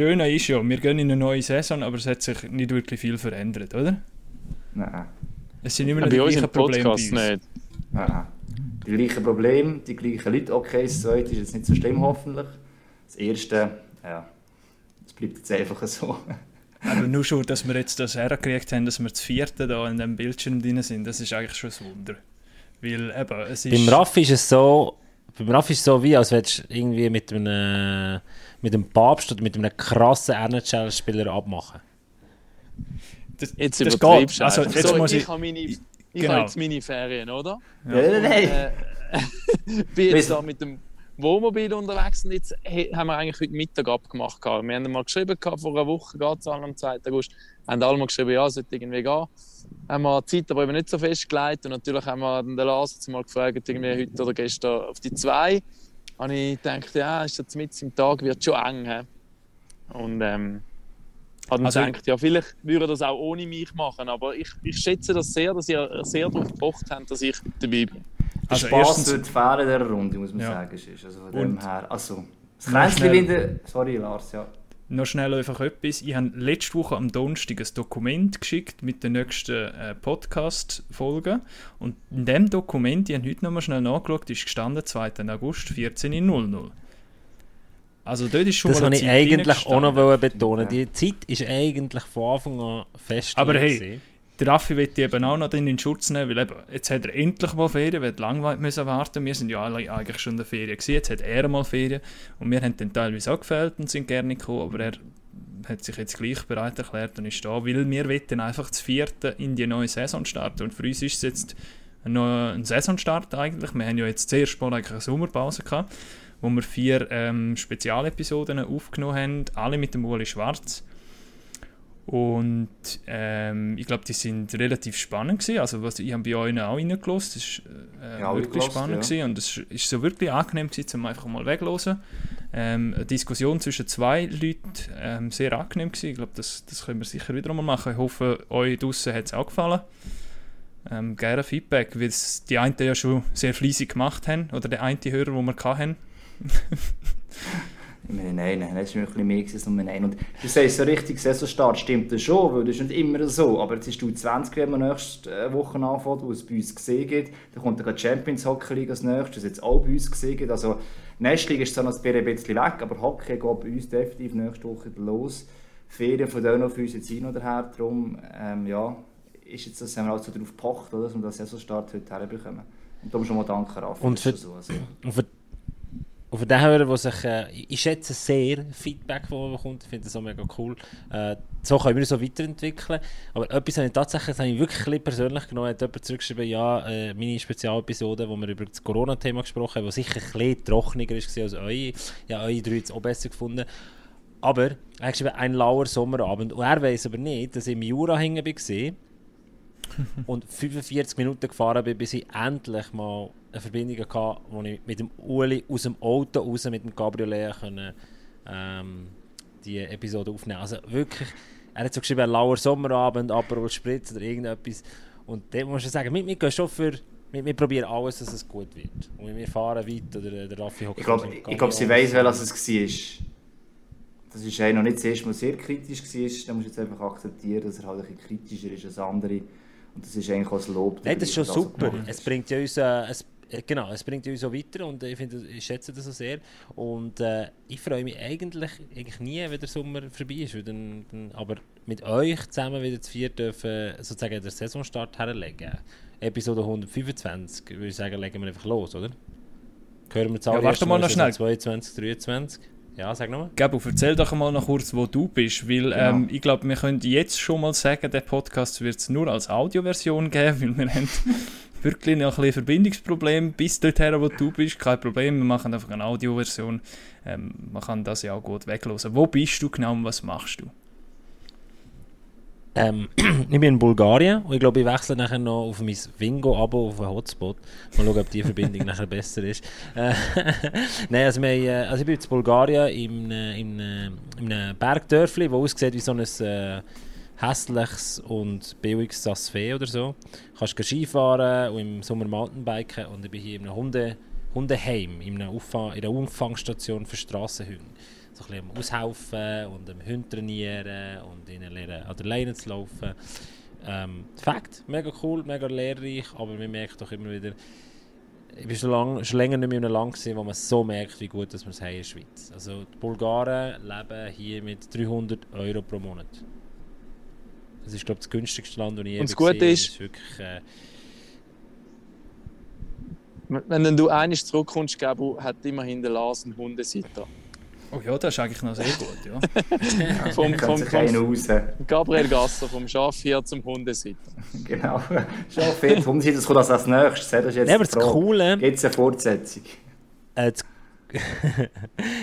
Schöne ist ja, wir gehen in eine neue Saison, aber es hat sich nicht wirklich viel verändert, oder? Nein. Es sind immer noch die gleichen Probleme bei uns. Podcast nicht. Nein. Die gleichen Probleme, die gleichen Leute. Okay, das zweite ist jetzt nicht so schlimm, hoffentlich. Das erste, ja, es bleibt jetzt einfach so. Aber nur schon, dass wir jetzt das hergekriegt haben, dass wir das vierte da in dem Bildschirm drin sind, das ist eigentlich schon ein Wunder. Weil eben, es ist... Beim Raffi ist es so, beim Raffi ist es so wie, als würdest du irgendwie mit einem, mit einem Papst oder mit einem krassen NHL-Spieler abmachen. das, Jetzt das geht. Also, jetzt so, muss ich, ich... habe meine, ich Genau. habe jetzt meine Ferien, oder? Nein, nein, nein. Äh, bin jetzt da mit dem Wohnmobil unterwegs und jetzt he- haben wir eigentlich heute Mittag abgemacht. Wir haben mal geschrieben, vor einer Woche geht es am 2. August. Haben alle mal geschrieben, ja, es sollte irgendwie gehen. Haben wir die Zeit aber eben nicht so festgelegt und natürlich haben wir den Lars jetzt mal gefragt, irgendwie heute oder gestern auf die 2. Und ich dachte, ja, ist jetzt mit im Tag, wird schon eng. He? Und ähm, habe Also- also, gedacht, ja, vielleicht würde er das auch ohne mich machen, aber ich, ich schätze das sehr, dass ihr sehr darauf gepocht habt, dass ich dabei bin. Also Spaß erstens- wird fehlen in dieser Runde, muss man Ja. sagen. Also von Und- dem her. Also, das Kränzchen. Sorry, Lars, ja. Noch schnell einfach etwas. Ich habe letzte Woche am Donnerstag ein Dokument geschickt mit den nächsten äh, Podcast-Folgen. Und in dem Dokument, ich habe heute nochmal schnell nachgeschaut, ist gestanden 2. August 14.00. Also dort ist schon Das mal wollte ich eigentlich auch noch betonen. Die Zeit ist eigentlich von Anfang an fest. Aber hey, gewesen. Der Raffi wird die eben auch noch in den Schutz nehmen, weil eben, jetzt hat er endlich mal Ferien, wir lange müssen warten. Wir sind ja alle eigentlich schon in der Ferien gewesen, jetzt hat er mal Ferien und wir haben dann teilweise auch gefällt und sind gerne gekommen, aber er hat sich jetzt gleich bereit erklärt und ist da, weil wir wollen einfach das vierte in die neue Saison starten und für uns ist es jetzt noch ein Saisonstart eigentlich. Wir haben ja jetzt zuerst mal eigentlich eine Sommerpause gehabt, wo wir vier ähm, Spezialepisoden aufgenommen haben, alle mit dem Uli Schwarz. Und ähm, ich glaube, die sind relativ spannend gewesen. Also was, ich habe bei euch auch reingelassen. Das war äh, Ja, wirklich spannend ja. gewesen. und es ist so wirklich angenehm gewesen, um einfach mal weglosen. Ähm, eine Diskussion zwischen zwei Leuten, ähm, sehr angenehm gewesen. Ich glaube, das, das können wir sicher wieder mal machen. Ich hoffe, euch draußen hat es auch gefallen. Ähm, gerne Feedback, weil es die einen ja schon sehr fleissig gemacht haben, oder der eine Hörer, den wir hatten. Meine, nein, nein, das war ein bisschen mehr als nur nein. Und du sagst so richtig, Saisonstart stimmt das schon, weil das ist nicht immer so. Aber jetzt ist du 20, wenn wir nächste äh, Woche anfangen, wo es bei uns gesehen geht. Dann kommt dann die Champions Hockey League als nächstes, das jetzt auch bei uns gesehen geht. Also, nächste Liga ist zwar noch ein bisschen weg, aber Hockey geht bei uns definitiv nächste Woche los. Ferien von denen auf uns jetzt hin oder her. Darum, ähm, ja, ist jetzt das, haben wir auch so darauf gepocht, oder, dass wir den Saisonstart heute herbekommen. Und darum schon mal danke, Raffi. Und für- so, also. Und für, und für den Hörer, der sich, äh, ich schätze sehr Feedback, das man bekommt, ich finde das auch mega cool. Äh, so können wir uns weiterentwickeln. Aber etwas habe ich tatsächlich, habe ich wirklich persönlich genommen, hat jemand zurückgeschrieben, ja, äh, meine Spezialepisode, wo wir über das Corona-Thema gesprochen haben, die sicher ein bisschen trockener war als eure, ja, eure drei jetzt auch besser gefunden. Aber er hat geschrieben, ein lauer Sommerabend. Und er weiß aber nicht, dass ich im Jura hängen war und 45 Minuten gefahren bin, bis ich endlich mal eine Verbindung hatte, wo ich mit dem Uli aus dem Auto raus mit dem Cabriolet können, ähm, die Episode aufnehmen Also wirklich, er hat so geschrieben, ein lauer Sommerabend, Aperol Spritz oder irgendetwas. Und dem muss ich sagen, wir, wir gehen schon für... Wir, wir probieren alles, dass es gut wird. Und wir fahren weit, oder der Raffi hockt Ich glaube, glaub, sie weiss, welches es war. Das ist einer, der nicht das erste Mal sehr kritisch war. Da musst du jetzt einfach akzeptieren, dass er halt ein bisschen kritischer ist als andere. Und das ist eigentlich auch das Lob. Nein, das ist schon er super. Es bringt ja uns, äh, es, äh, genau, es bringt uns so weiter und ich, finde, ich schätze das so sehr. Und äh, ich freue mich eigentlich, eigentlich nie, wenn der Sommer vorbei ist. Dann, dann, aber mit euch zusammen wieder zu vier dürfen sozusagen den Saisonstart herlegen. Episode 125, würde ich sagen, legen wir einfach los, oder? Hören wir jetzt alle Ja, warte mal noch schnell. 22, 23. Ja, sag nochmal. Gabo, erzähl doch mal noch kurz, wo du bist, weil ähm, ich glaube, wir können jetzt schon mal sagen, der Podcast wird es nur als Audioversion geben, weil wir haben wirklich noch ein bisschen Verbindungsproblem bis dorthin, wo du bist. Kein Problem, wir machen einfach eine Audioversion. Ähm, man kann das ja auch gut weglosen. Wo bist du genau und was machst du? Ähm, ich bin in Bulgarien und ich glaube, ich wechsle nachher noch auf mein Wingo-Abo auf einen Hotspot. Mal schauen, ob die Verbindung nachher besser ist. Äh, Nein, also, wir, äh, also ich bin in Bulgarien im, äh, in einem Bergdörfli, das aussieht wie so ein äh, hässliches und billiges Sassfee oder so. Du kannst Skifahren und im Sommer Mountainbiken und ich bin hier in einem Hunde, Hundeheim, in einer, Auffa in einer Auffangstation für Strassenhunde. So ein bisschen am Aushelfen und am Hund trainieren und ihnen lernen, an der Leine zu laufen. Ähm, Fakt, mega cool, mega lehrreich, aber man merkt doch immer wieder, ich war schon, lang, schon länger nicht mehr in einem Land, gewesen, wo man so merkt, wie gut dass wir es haben in der Schweiz. Also die Bulgaren leben hier mit 300 Euro pro Monat. Das ist, glaube ich, das günstigste Land, das ich je Und das Gute gesehen habe. ist- Das ist wirklich, äh, Wenn du eines zurückkommst, Gabu hat immerhin der Lars einen Hundesitter. Oh ja, das ist eigentlich noch sehr gut, ja. Vom, vom, vom. Gabriel Gasser, vom Schafhirt zum Hundesitter. Genau. Schon viel. Warum das kommt das als nächstes? Das ist jetzt Ja, aber das Frage. Coole, Gibt es eine Fortsetzung? äh, das,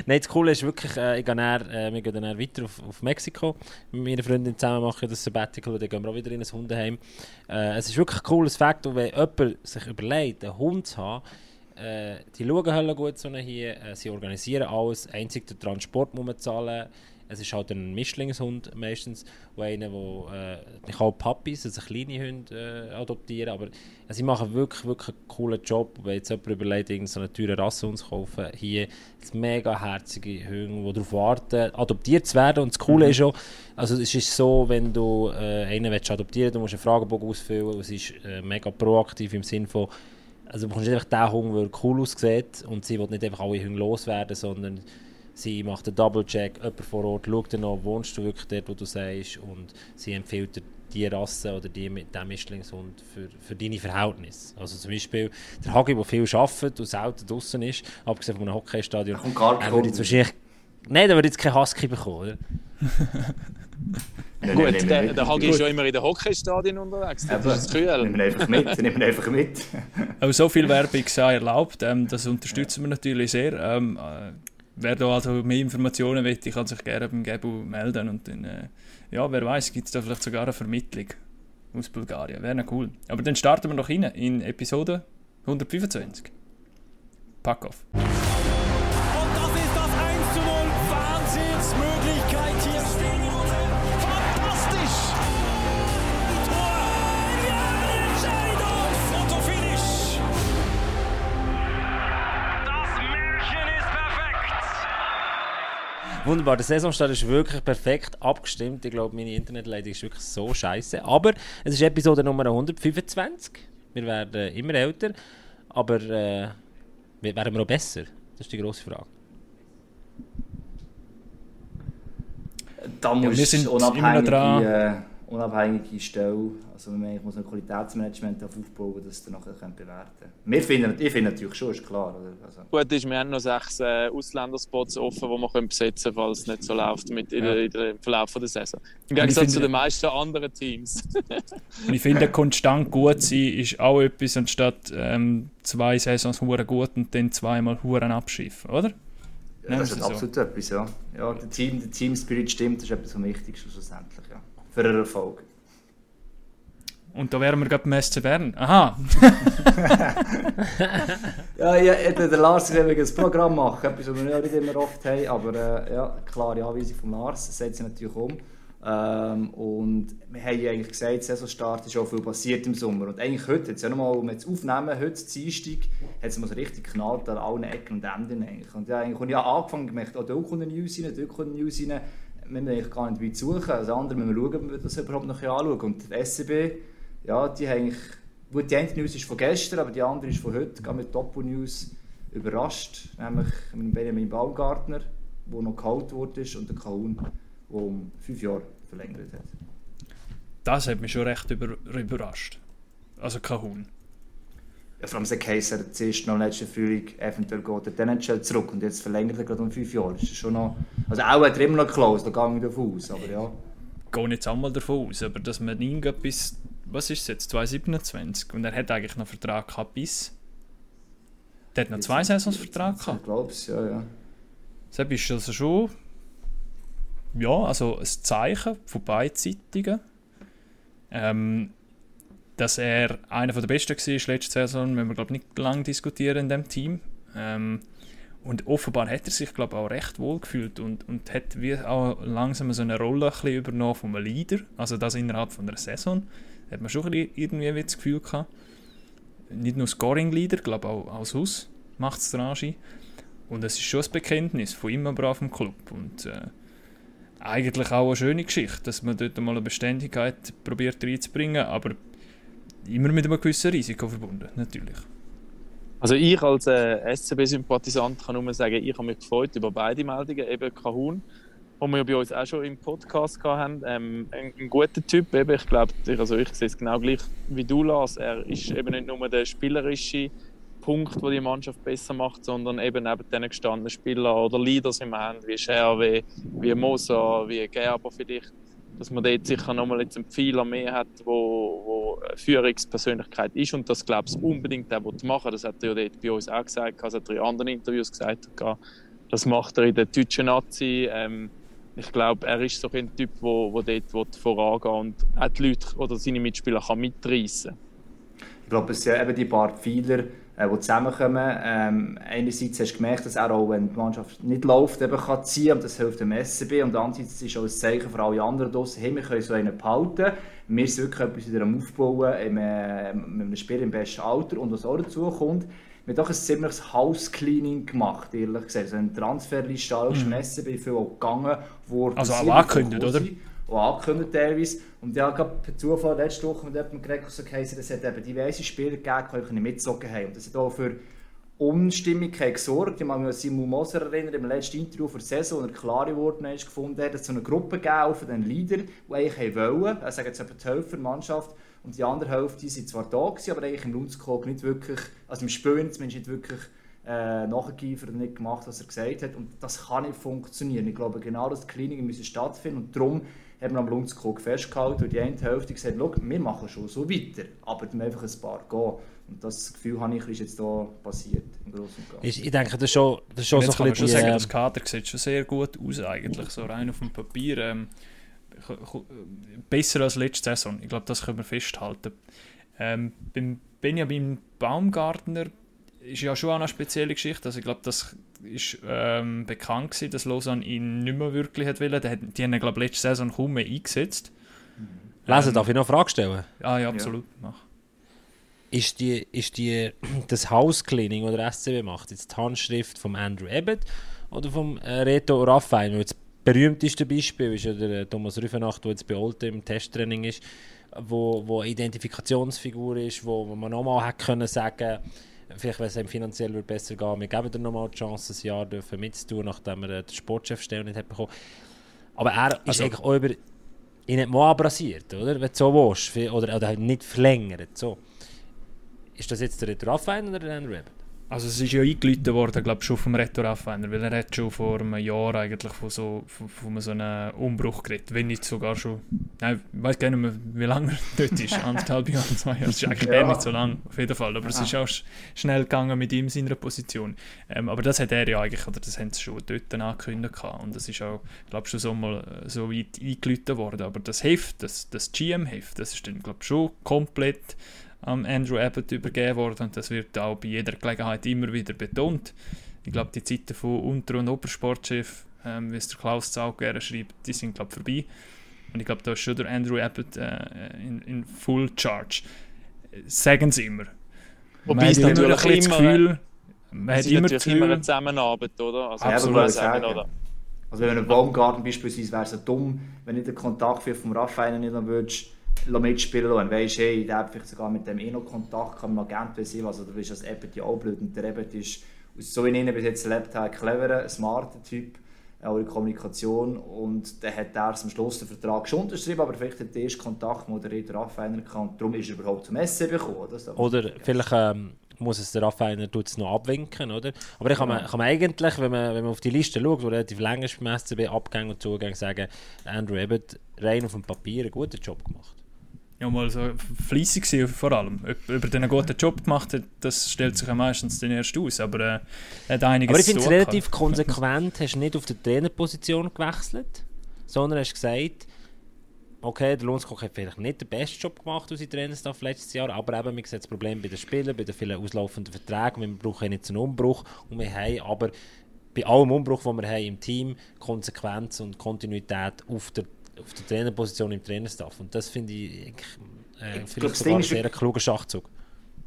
Nein, das Coole ist wirklich, äh, ich gehe dann, äh, wir gehen dann weiter auf, auf Mexiko. Mit meiner Freundin zusammen machen wir das Sabbatical und dann gehen wir auch wieder in ein Hundeheim. Äh, es ist wirklich ein cooles Fakt, wenn jemand sich überlegt, einen Hund zu haben, äh, die schauen halt gut so hier, äh, sie organisieren alles, einzig der Transport muss man zahlen. Es ist halt ein Mischlingshund meistens, wo einer, wo, äh, ich habe Puppies, also kleine Hunde äh, adoptieren, aber also sie machen wirklich, wirklich einen coolen Job. Wenn jetzt jemand überlegt, irgendeine teure Rassehund zu kaufen, hier ein mega herzige Hunde, die darauf warten, adoptiert zu werden. Und das Coole ist auch, also es ist so, wenn du äh, einen willst adoptieren du musst einen Fragebogen ausfüllen es ist äh, mega proaktiv im Sinne von, also du bekommst einfach den Hunger, der cool aussieht und sie will nicht einfach alle Hunde loswerden, sondern sie macht einen Double-Check, jemand vor Ort schaut dann an, wohnst du wirklich dort, wo du sagst und sie empfiehlt dir die Rasse oder die mit dem Mischlingshund für, für deine Verhältnisse. Also zum Beispiel der Hagi, der viel arbeitet und selten draußen ist, abgesehen von einem Hockeystadion, er würde jetzt wahrscheinlich... Nein, der würde jetzt keinen Husky bekommen, oder? Nein, Gut, der, der Hagi ist ja immer in den Hockeystadien unterwegs. Das Eben. ist kühl. Nehmen wir einfach mit. Nehmen wir einfach mit. Aber so viel Werbung sei erlaubt, ähm, das unterstützen wir natürlich sehr. Ähm, äh, wer da also mehr Informationen will, kann sich gerne beim Gebu melden und dann, äh, ja, wer weiß, gibt es da vielleicht sogar eine Vermittlung aus Bulgarien. Wäre noch cool. Aber dann starten wir noch rein in Episode 125. Pack auf. Wunderbar, der Saisonstart ist wirklich perfekt abgestimmt. Ich glaube, meine Internetleitung ist wirklich so scheiße. Aber es ist Episode Nummer 125. Wir werden immer älter. Aber äh, wir- werden wir auch besser? Das ist die grosse Frage. Da muss wir sind immer noch unabhängige, dran. äh, unabhängige Stelle, also man muss ein Qualitätsmanagement aufbauen, das dann nachher können bewerten können. Wir finden, ich finde natürlich schon, ist klar. Oder? Also, Gut ist, wir haben noch sechs äh, Ausländerspots offen, die wir können besetzen können, falls es nicht so läuft mit in, der, in der, im Verlauf der Saison. Im Gegensatz zu den meisten anderen Teams. Und ich finde, konstant gut sein ist auch etwas, anstatt ähm, zwei Saisons hure gut und dann zweimal huren abschiffen, oder? ja, das ist so. absolut etwas, ja. ja der, Team, der Team-Spirit stimmt, das ist etwas am wichtigsten schlussendlich, ja. Für einen Erfolg. Und da wären wir gerade beim SC Bern. Aha, Ja, ja der Lars will ein Programm machen, etwas, was wir nicht immer oft haben, aber äh, ja, klare Anweisung von Lars, setzt sich natürlich um. Ähm, und wir haben ja eigentlich gesagt, Saisonstart ist auch viel passiert im Sommer. Und eigentlich heute, jetzt ja nochmal, um jetzt aufnehmen, heute, Dienstag, hat es mal so richtig geknallt an allen Ecken und Enden eigentlich. Und ja, eigentlich, und ich habe angefangen, gemerkt, oh, dort kommt eine News rein, dort kommt eine News rein. Wir eigentlich gar nicht weit suchen, also andere müssen wir schauen, ob wir das überhaupt noch anschauen. Und die SCB, ja, die haben eigentlich, gut, die eine News ist von gestern, aber die andere ist von heute, gerade mit Doppel-News überrascht, nämlich Benjamin Baumgartner, der noch geholt wurde und der Kahun, der um fünf Jahre verlängert hat. das hat mich schon recht über, überrascht. Also Kahun. Vor allem der Case hat zuerst noch letzten Frühling eventuell geht er dann nicht schnell zurück und jetzt verlängert er gerade um fünf Jahre. Das ist schon noch, also auch hat er immer noch close, da gehe ich davon aus, aber ja. gehe jetzt einmal davon aus, aber dass man ihn bis, was ist es jetzt, 2027 und er hat eigentlich noch einen Vertrag gehabt bis, der hat noch zwei Saisons Vertrag Ich gehabt. glaube es, ja, ja. Das ist also schon, ja, also ein Zeichen von beidseitigen, ähm, dass er einer der Besten war letzte Saison, müssen wir glaube ich nicht lange diskutieren in dem Team. Ähm, und offenbar hat er sich glaube auch recht wohl gefühlt und, und hat wie auch langsam so eine Rolle ein bisschen übernommen einem Leader, also das innerhalb von einer Saison. Hat man schon ein bisschen irgendwie wie das Gefühl gehabt. Nicht nur Scoring-Leader, glaube auch als Haus macht es der Anschein. Und es ist schon ein Bekenntnis von aber auf dem Club. Und äh, eigentlich auch eine schöne Geschichte, dass man dort mal eine Beständigkeit probiert reinzubringen, aber immer mit einem gewissen Risiko verbunden, natürlich. Also ich als äh, SCB-Sympathisant kann nur sagen, ich habe mich gefreut über beide Meldungen, eben Kahun, den wir bei uns auch schon im Podcast hatten. Ähm, ein, ein guter Typ, eben, ich glaube, also ich sehe es genau gleich wie du, Lars. Er ist eben nicht nur der spielerische Punkt, der die Mannschaft besser macht, sondern eben neben den gestandenen Spielern oder Leaders im haben, wie Scherwe, wie Moser, wie Gerber vielleicht, dass man dort sicher nochmal jetzt einen Pfeiler mehr hat, wo, wo Führungspersönlichkeit ist und das glaube ich unbedingt auch machen Das hat er ja dort bei uns auch gesagt, das hat er in anderen Interviews gesagt. Das macht er in der deutschen Nazi. Ähm, ich glaube, er ist so ein Typ, der wo, wo dort vorangehen und auch die Leute oder seine Mitspieler kann mitreißen Ich glaube, es sind eben die paar Pfeiler, äh, die zusammenkommen. Ähm, einerseits hast du gemerkt, dass er auch, wenn die Mannschaft nicht läuft, eben kann ziehen und das hilft dem SCB. Und andererseits ist auch ein Zeichen für alle anderen draussen, hey, wir können so einen behalten. Wir sind wirklich etwas wieder am Aufbauen im, äh, mit einem Spiel im besten Alter. Und was auch dazu kommt, wir haben doch ein ziemliches House-Cleaning gemacht, ehrlich gesagt. Also eine Transferliste alles mhm. SCB viel auch gegangen, wo Also auch angekündigt, oder? Auch angekündigt teilweise. Und ja, gerade per Zufall letzte Woche mit jemandem geredet, so geheißen, es hat eben diverse Spieler gegeben, die mitgezogen haben. Und das hat auch für Unstimmigkeit gesorgt. Ich kann mich an Simon Moser erinnern, im letzten Interview für die Saison, als er klare Worte gefunden hat, dass es so eine Gruppe gegeben von den Leadern, die eigentlich wollen, also sagen jetzt die Hälfte der Mannschaft, und die andere Hälfte sind zwar da gewesen, aber eigentlich im Lundskog nicht wirklich, also im Spielen zumindest nicht wirklich äh, nachgeeifert und nicht gemacht, was er gesagt hat. Und das kann nicht funktionieren. Ich glaube, genau das Cleaning müssen stattfinden und darum haben wir am Lundskog festgehalten und die eine Hälfte gesagt, wir machen schon so weiter, aber dann einfach ein paar gehen. Und das Gefühl habe ich, ist jetzt hier passiert, im Großen und Ganzen. Ich, ich denke, das ist schon, das ist schon so ein bisschen... Schon sagen, das Kader sieht schon sehr gut aus eigentlich, so rein auf dem Papier. Ähm, besser als letzte Saison, ich glaube, das können wir festhalten. Ähm, beim Benjamin Baumgartner ist ja schon eine spezielle Geschichte. Also ich glaube, das ist ähm, bekannt gewesen, dass Lausanne ihn nicht mehr wirklich hat wollen. Die, die haben ihn, glaube letzte Saison kaum mehr eingesetzt. Lesen, ähm, darf ich noch eine Frage stellen? Ah ja, absolut. Ja. Mach. Ist, die, ist die, das House-Cleaning, das der SCB macht, jetzt die Handschrift von Andrew Abbott oder vom äh, Reto Raphael? Das berühmteste Beispiel ist ja der äh, Thomas Rüfenacht, der jetzt bei Olte im Testtraining ist, wo, wo Identifikationsfigur ist, wo, wo man nochmal hätte können sagen vielleicht wenn es ihm finanziell besser gehen, wir geben ihm nochmal die Chance, ein Jahr dürfen mitzutun, nachdem er den Sportchefstelle nicht hat bekommen. Aber er ist also, eigentlich auch über ihn nicht mal abrasiert, oder? Wenn du so willst, oder, oder nicht verlängert, so. Ist das jetzt der Raphael oder der Andrew? Also es ist ja eingeläutet worden, glaube schon vom Reto Raffiner, weil er hat schon vor einem Jahr eigentlich von so, von, von so einem Umbruch geredet, wenn nicht sogar schon, nein, ich weiß gar nicht mehr, wie lange er dort ist, anderthalb Jahre, zwei Jahre, das ist eigentlich ja. nicht so lang, auf jeden Fall, aber ja. es ist auch schnell gegangen mit ihm in seiner Position. Ähm, aber das hat er ja eigentlich, oder das haben sie schon dort angekündigt und das ist auch, glaube schon so mal so weit eingeläutet worden, aber das Heft, das, das GM-Heft, das ist dann, glaube schon komplett an Andrew Abbott übergeben worden und das wird auch bei jeder Gelegenheit immer wieder betont. Ich glaube, die Zeiten von Unter- und Obersportchef, ähm, wie es der Klaus Zaug gerne schreibt, die sind glaube vorbei. Und ich glaube, da ist schon der Andrew Abbott äh, in, in Full Charge. Sagen sie immer. Wobei es natürlich immer, das Gefühl, man hat immer, das Gefühl, immer eine Zusammenarbeit, oder? Also, Absolut. Sagen, oder? Also wenn ein Baumgarten beispielsweise wäre es so dumm, wenn du den Kontakt vom Raphael nicht haben würdest, mitspielen lassen. Weisst, hey, der hat vielleicht sogar mit dem eh noch Kontakt, kann man Agent sein, also du weißt, dass Ebbet ja auch blöd und der Ebbet ist, so wie ich ihn bis jetzt erlebt habe, ein cleverer, smarter Typ, auch in Kommunikation und dann hat er am Schluss den Vertrag schon unterschrieben, aber vielleicht hat der erste Kontakt moderiert Raphael kann darum ist er überhaupt zum Essen bekommen. Oder vielleicht ähm, muss es der Raphael noch abwinken, oder? Aber ich kann, man, kann man eigentlich, wenn man, wenn man auf die Liste schaut, wo relativ länger ist beim SCB, Abgänge und Zugänge, sagen, Andrew Ebbett rein auf dem Papier einen guten Job gemacht ja, mal so fleissig gewesen, vor allem. Ob, ob er einen guten Job gemacht hat, das stellt sich ja meistens dann erst aus, aber äh, er hat einiges Aber ich finde es relativ konsequent, hast du nicht auf die Trainerposition gewechselt, sondern hast gesagt, okay, der Lundskog hat vielleicht nicht den besten Job gemacht aus seinem Trainerstaff letztes Jahr, aber eben, wir sehen das Problem bei den Spielern, bei den vielen auslaufenden Verträgen, wir brauchen nicht einen Umbruch und wir haben aber bei allem Umbruch, den wir haben im Team, Konsequenz und Kontinuität auf der auf der Trainerposition im Trainerstaff. Und das finde ich, äh, ich vielleicht sogar ein sehr kluger Schachzug.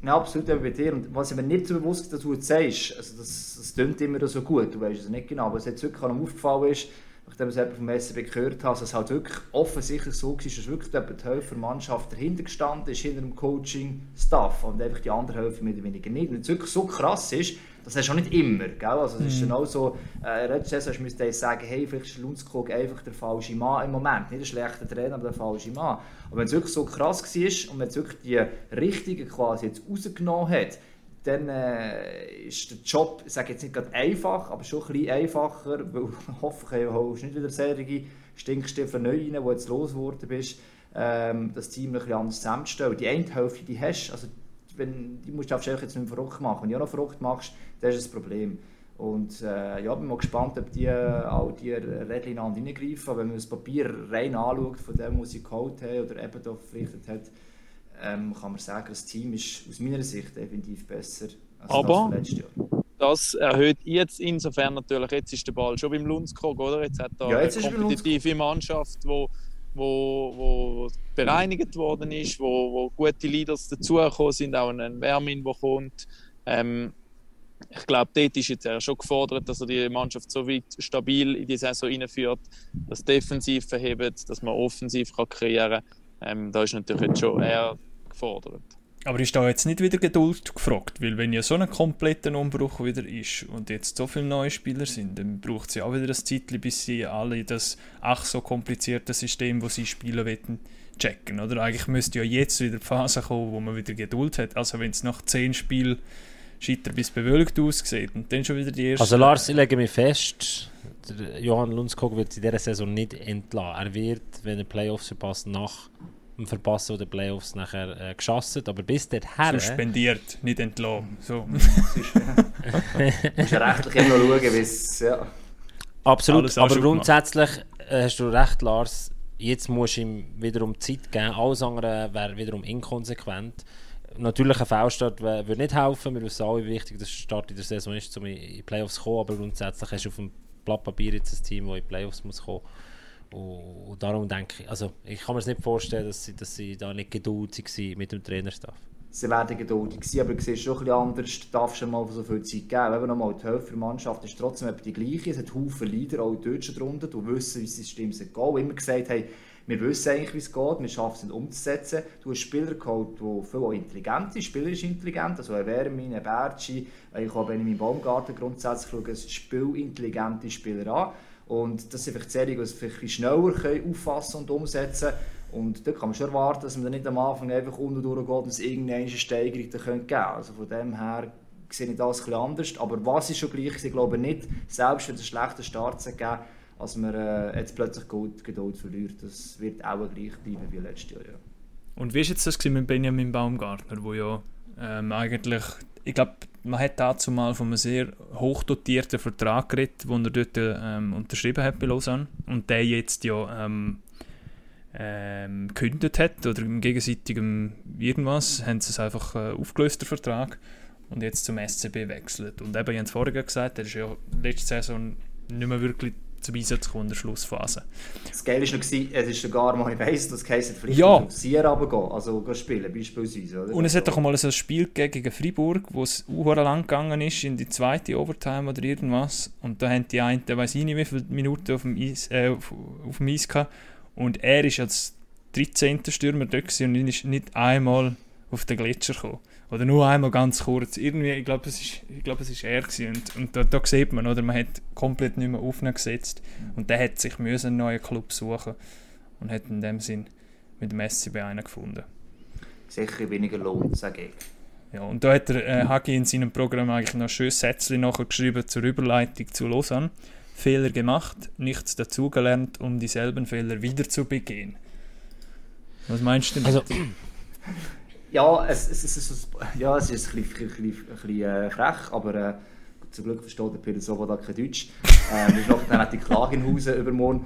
Ja, absolut eben bei dir. Und was ich mir nicht so bewusst ist, dass du jetzt sagst, also das, das klingt immer so gut, du weißt es nicht genau, aber was jetzt wirklich aufgefallen ist, nachdem ich es vom SCB gehört habe, dass es halt wirklich offensichtlich so war, dass wirklich die Hälfte der Mannschaft dahinter gestanden ist, hinter dem Coaching-Staff und einfach die andere Hälfte mehr oder weniger nicht. Und es wirklich so krass ist, das hast du auch nicht immer. Gell? Also es ist dann auch so, äh, letztes Jahr müsste ich sagen, hey, vielleicht ist Lundskog einfach der falsche Mann im Moment. Nicht ein schlechter Trainer, aber der falsche Mann. Aber wenn es wirklich so krass war und wenn es wirklich die Richtigen quasi jetzt rausgenommen hat, dann äh, ist der Job, ich sage jetzt nicht gerade einfach, aber schon ein bisschen einfacher, weil hoffentlich holst du nicht wieder solche Stinkstiefel neu rein, wo jetzt losgeworden bist, ähm, das Team ein bisschen anders zusammenzustellen. Die eine Hälfte, die hast, also wenn, die musst du jetzt nicht mehr verrückt machen. Wenn du auch noch verrückt machst, dann ist das Problem. Und äh, ja, bin mal gespannt, ob die all die Rädchen ineinander reingreifen. Wenn man das Papier rein anschaut, von dem, was sie geholt haben oder eben da verpflichtet hat, ähm, kann man sagen, das Team ist aus meiner Sicht definitiv besser als Aber das letztes Jahr. Das erhöht jetzt insofern natürlich, jetzt ist der Ball schon beim Lundskog, oder? Jetzt hat er Ja, jetzt eine kompetitive Mannschaft, wo, wo, wo bereinigt worden ist, wo, wo gute Leaders dazugekommen sind, auch ein Wärmin, der kommt. Ähm, ich glaube, dort ist jetzt er schon gefordert, dass er die Mannschaft so weit stabil in die Saison reinführt, dass defensiv verhebt, dass man offensiv kann kreieren kann. Ähm, da ist natürlich jetzt schon er gefordert. Aber ist da jetzt nicht wieder Geduld gefragt? Weil wenn ja so ein kompletter Umbruch wieder ist und jetzt so viele neue Spieler sind, dann braucht es ja auch wieder ein Zeitchen, bis sie alle das ach so komplizierte System, wo sie spielen wollen, checken. Oder eigentlich müsste ja jetzt wieder die Phase kommen, wo man wieder Geduld hat. Also wenn es nach zehn Spielen scheiter bis bewölkt aussieht und dann schon wieder die erste... Also Lars, ich lege mich fest, der Johann Lundskog wird in dieser Saison nicht entlassen. Er wird, wenn er Playoffs verpasst, nach dem Verpassen der Playoffs nachher äh, geschossen. Aber bis dorthin... Suspendiert, nicht entlassen. So. Du musst ja rechtlich immer noch schauen, wie es... Ja. Absolut, aber grundsätzlich äh, hast du recht, Lars. Jetzt musst du ihm wiederum Zeit geben. Alles andere wäre wiederum inkonsequent. Natürlich ein Foulstart würde nicht helfen. Wir wissen alle, wie wichtig der Start in der Saison ist, um in die Playoffs zu kommen. Aber grundsätzlich hast du auf dem Blatt Papier jetzt ein Team, das in die Playoffs muss kommen und, und darum denke ich, also ich kann mir nicht vorstellen, dass sie, dass sie da nicht geduldig waren mit dem Trainerstaff. Sie werden geduldig sein, aber du siehst schon bisschen anders, du darfst schon mal so viel Zeit geben. Eben nochmal, die Hälfte der Mannschaft ist trotzdem etwa die gleiche. Es hat Haufen Leader, auch dort schon drunter, die wissen, wie System geht. Und immer gesagt haben, wir wissen eigentlich, wie es geht, wir schaffen es nicht umzusetzen. Du hast Spieler geholt, die viel intelligent sind, spielerisch intelligent, also ein Wermin, ein Bertschi, ich habe in meinem Baumgarten grundsätzlich schaue, spielintelligente Spieler an. Und das sind vielleicht Serien, die es vielleicht schneller können auffassen und umsetzen Und da kann man schon erwarten, dass man dann nicht am Anfang einfach unten durchgeht und es irgendeine Steigerung geben könnte. Also von dem her sehe ich das bisschen anders. Aber was ist schon gleich, ich glaube nicht, selbst wenn es einen schlechten Start zu geben, als man äh, jetzt plötzlich Geduld, Geduld verliert. Das wird auch gleich bleiben wie letztes Jahr. Ja. Und wie war jetzt mit Benjamin Baumgartner, wo ja ähm, eigentlich, ich glaube, man hat dazu mal von einem sehr hochdotierten Vertrag geredet, den er dort ähm, unterschrieben hat bei Lausanne und der jetzt ja ähm, ähm, gekündigt hat oder im gegenseitigen irgendwas, haben sie es einfach äh, aufgelöst, der Vertrag, und jetzt zum SCB wechselt. Und eben, ich habe es vorher gesagt, er ist ja letzte Saison nicht mehr wirklich zum Einsatz gekommen in der Schlussphase. Das Geile war noch, es ist sogar mal, ich weiss, das heisst, vielleicht Ja. auf Sierra runtergehen, also gehen spielen beispielsweise. Oder? Und es hat Also- doch mal so ein Spiel gegen Freiburg, wo es auch lang gegangen ist, in die zweite Overtime oder irgendwas. Und da haben die einen, weiß ich nicht wie viele Minuten auf dem Eis, äh, auf, auf dem Eis gehabt. Und er ist als 13. Stürmer dort und ist nicht einmal auf den Gletscher gekommen. Oder nur einmal ganz kurz. Irgendwie, ich glaube, es ist, ich glaube, es ist er gewesen. Und, und da, da sieht man, oder man hat komplett nicht mehr aufgesetzt. Und der hat sich müssen einen neuen Club suchen und hat in dem Sinn mit dem SCB einen gefunden. Sicher weniger Lohn, sage ich. Ja, und da hat der äh, Hagi in seinem Programm eigentlich noch ein schönes Sätzchen nachher geschrieben zur Überleitung zu Lausanne. Fehler gemacht, nichts dazugelernt, um dieselben Fehler wieder zu begehen. Was meinst du damit? Also, Ja, es, es, es, es, ja, es ist ein bisschen, ein bisschen, ein bisschen äh, frech, aber äh, zum Glück versteht der Peter Soboda kein Deutsch. Ähm, ist noch, dann hat die Klage in Hause übermorgen.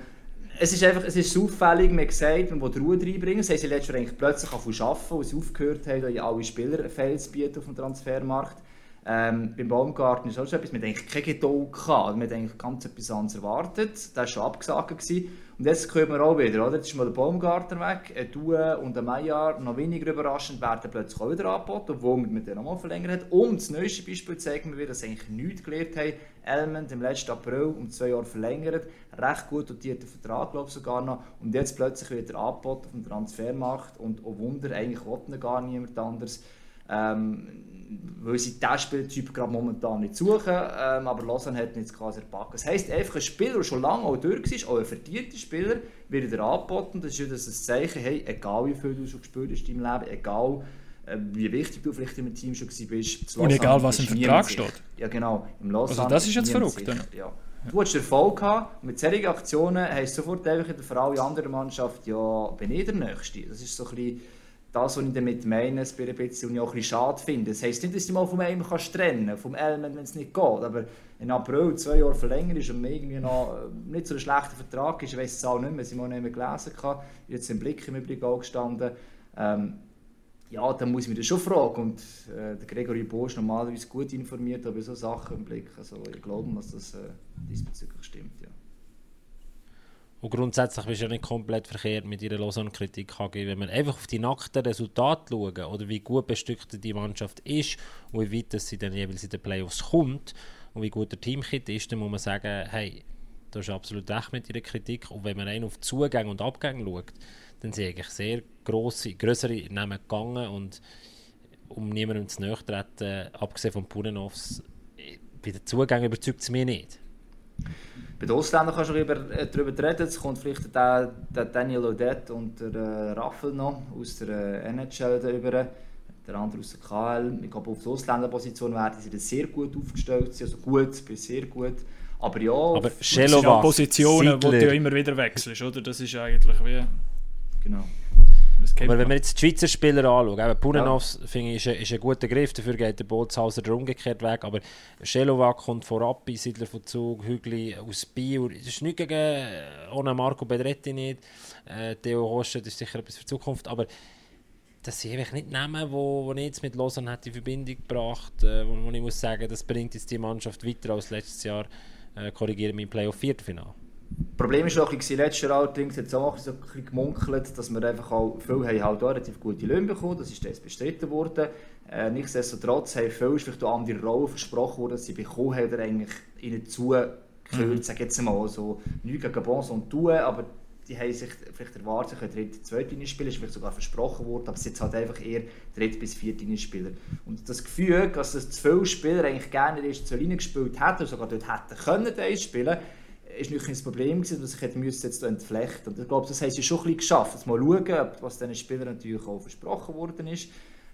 Es ist einfach, es ist auffällig, man gesagt, man will Ruhe reinbringen. Das haben sie letztes Jahr eigentlich plötzlich angefangen zu arbeiten, als sie aufgehört haben, alle Spieler zu bieten auf dem Transfermarkt. Ähm, beim Baumgarten ist auch so etwas, man eigentlich keine Geduld gehabt. Man eigentlich ganz etwas anderes erwartet. Das war schon abgesagt. Gewesen. Und jetzt kommen wir auch wieder, oder? Jetzt ist mal der Baumgarten weg, ein Due und ein Meijer, noch weniger überraschend, werden plötzlich auch wieder angeboten, obwohl man mit denen nochmal verlängert hat. Und das neueste Beispiel zeigt mir wieder, dass eigentlich nichts gelernt haben. Element im letzten April um zwei Jahre verlängert, recht gut dotierter Vertrag, glaube ich sogar noch. Und jetzt plötzlich wieder angeboten auf dem Transfermarkt und oh Wunder, eigentlich will gar niemand anders. Ähm, weil sie diesen Spieltyp gerade momentan nicht suchen, ähm, aber Lausanne hat ihn jetzt quasi erpacken. Das heisst, einfach ein Spieler, der schon lange auch durch ist, auch ein verdienter Spieler, wird er angeboten. Das ist ja das Zeichen, hey, egal wie viel du schon gespielt hast in deinem Leben, egal äh, wie wichtig du vielleicht im Team schon bist. Und egal, was im Vertrag steht. Ja, genau. Im Lausanne also das ist jetzt verrückt. Ja. Du hast Erfolg gehabt, mit solchen Aktionen du sofort einfach in der alle anderen Mannschaft, ja, bin ich der Nächste. Das ist so ein bisschen das, was ich damit meine, es ein bisschen, und ich auch ein bisschen schade finde. Das heisst nicht, dass du mal vom einen kannst trennen vom Element, wenn es nicht geht. Aber in April zwei Jahre verlängert ist und mir irgendwie noch äh, nicht so ein schlechter Vertrag ist, ich weiß es auch nicht mehr, sie mal nicht mehr gelesen habe, jetzt im Blick im Übrigen auch gestanden. Ähm, ja, dann muss ich mich das schon fragen. Und äh, der Gregory Bosch normalerweise gut informiert über so Sachen im Blick. Also ich glaube, dass das äh, diesbezüglich stimmt, ja. Und grundsätzlich bist du ja nicht komplett verkehrt mit ihrer Lausanne-Kritik Wenn wir einfach auf die nackten Resultate schauen oder wie gut bestückt die Mannschaft ist und wie weit sie dann jeweils in den Playoffs kommt und wie gut der Teamkit ist, dann muss man sagen, hey, du hast absolut recht mit ihrer Kritik. Und wenn man rein auf Zugänge und Abgänge schaut, dann sind eigentlich sehr grosse, größere Namen gegangen und um niemandem zu nahe treten, abgesehen von Purenovs, bei den Zugängen überzeugt es mich nicht. Bei den Ausländern kannst du darüber, äh, darüber reden. Es kommt vielleicht der, der Daniel Odette und der äh, Raffel noch aus der äh, NHL darüber. Der andere aus der KL. Ich glaube, auf der Ausländerposition werden sie sehr gut aufgestellt. Also gut bis sehr gut. Aber ja, aber Schelova, Positionen, die du ja immer wieder wechselst, oder? Das ist eigentlich wie... Genau. Aber wenn wir jetzt die Schweizer Spieler anschauen, eben Purenovs ja. finde ich, ist, ein, ist ein guter Griff, dafür geht der Bootshauser der umgekehrt weg, aber Schelovac kommt vorab, Siedler von Zug, Hügli aus Biel, das ist nichts gegen, ohne Marco Bedretti nicht, äh, Theo Hostet ist sicher etwas für die Zukunft, aber das sind einfach nicht Namen, wo, wo ich jetzt mit Lausanne hat in Verbindung gebracht, äh, wo, wo ich muss sagen, das bringt jetzt die Mannschaft weiter als letztes Jahr, äh, korrigiere mein Playoff-Viertelfinale. Problem war auch ein bisschen, letztes Jahr allerdings es auch so ein bisschen gemunkelt, dass wir einfach auch, viele haben halt auch relativ gute Löhne bekommen, das ist jetzt bestritten worden. Äh, nichtsdestotrotz haben viele vielleicht auch andere Rollen versprochen worden, sie bekommen haben oder eigentlich ihnen zugehört, mhm. sage jetzt mal, so nichts gegen Bons und tun, aber die haben sich vielleicht erwartet, sie dritte, zweite spielen, ist vielleicht sogar versprochen worden, aber es sind halt einfach eher dritte bis vierte Linie Spieler. Und das Gefühl, dass das zwölf Spieler eigentlich gerne in der ersten Linie gespielt hätten, oder sogar dort hätten können, spielen, ist nicht ein Problem gewesen, dass ich hätte müssen jetzt entflechten. Und ich glaube, das haben sie schon ein geschafft. Jetzt mal schauen, was diesen Spielern natürlich auch versprochen worden ist.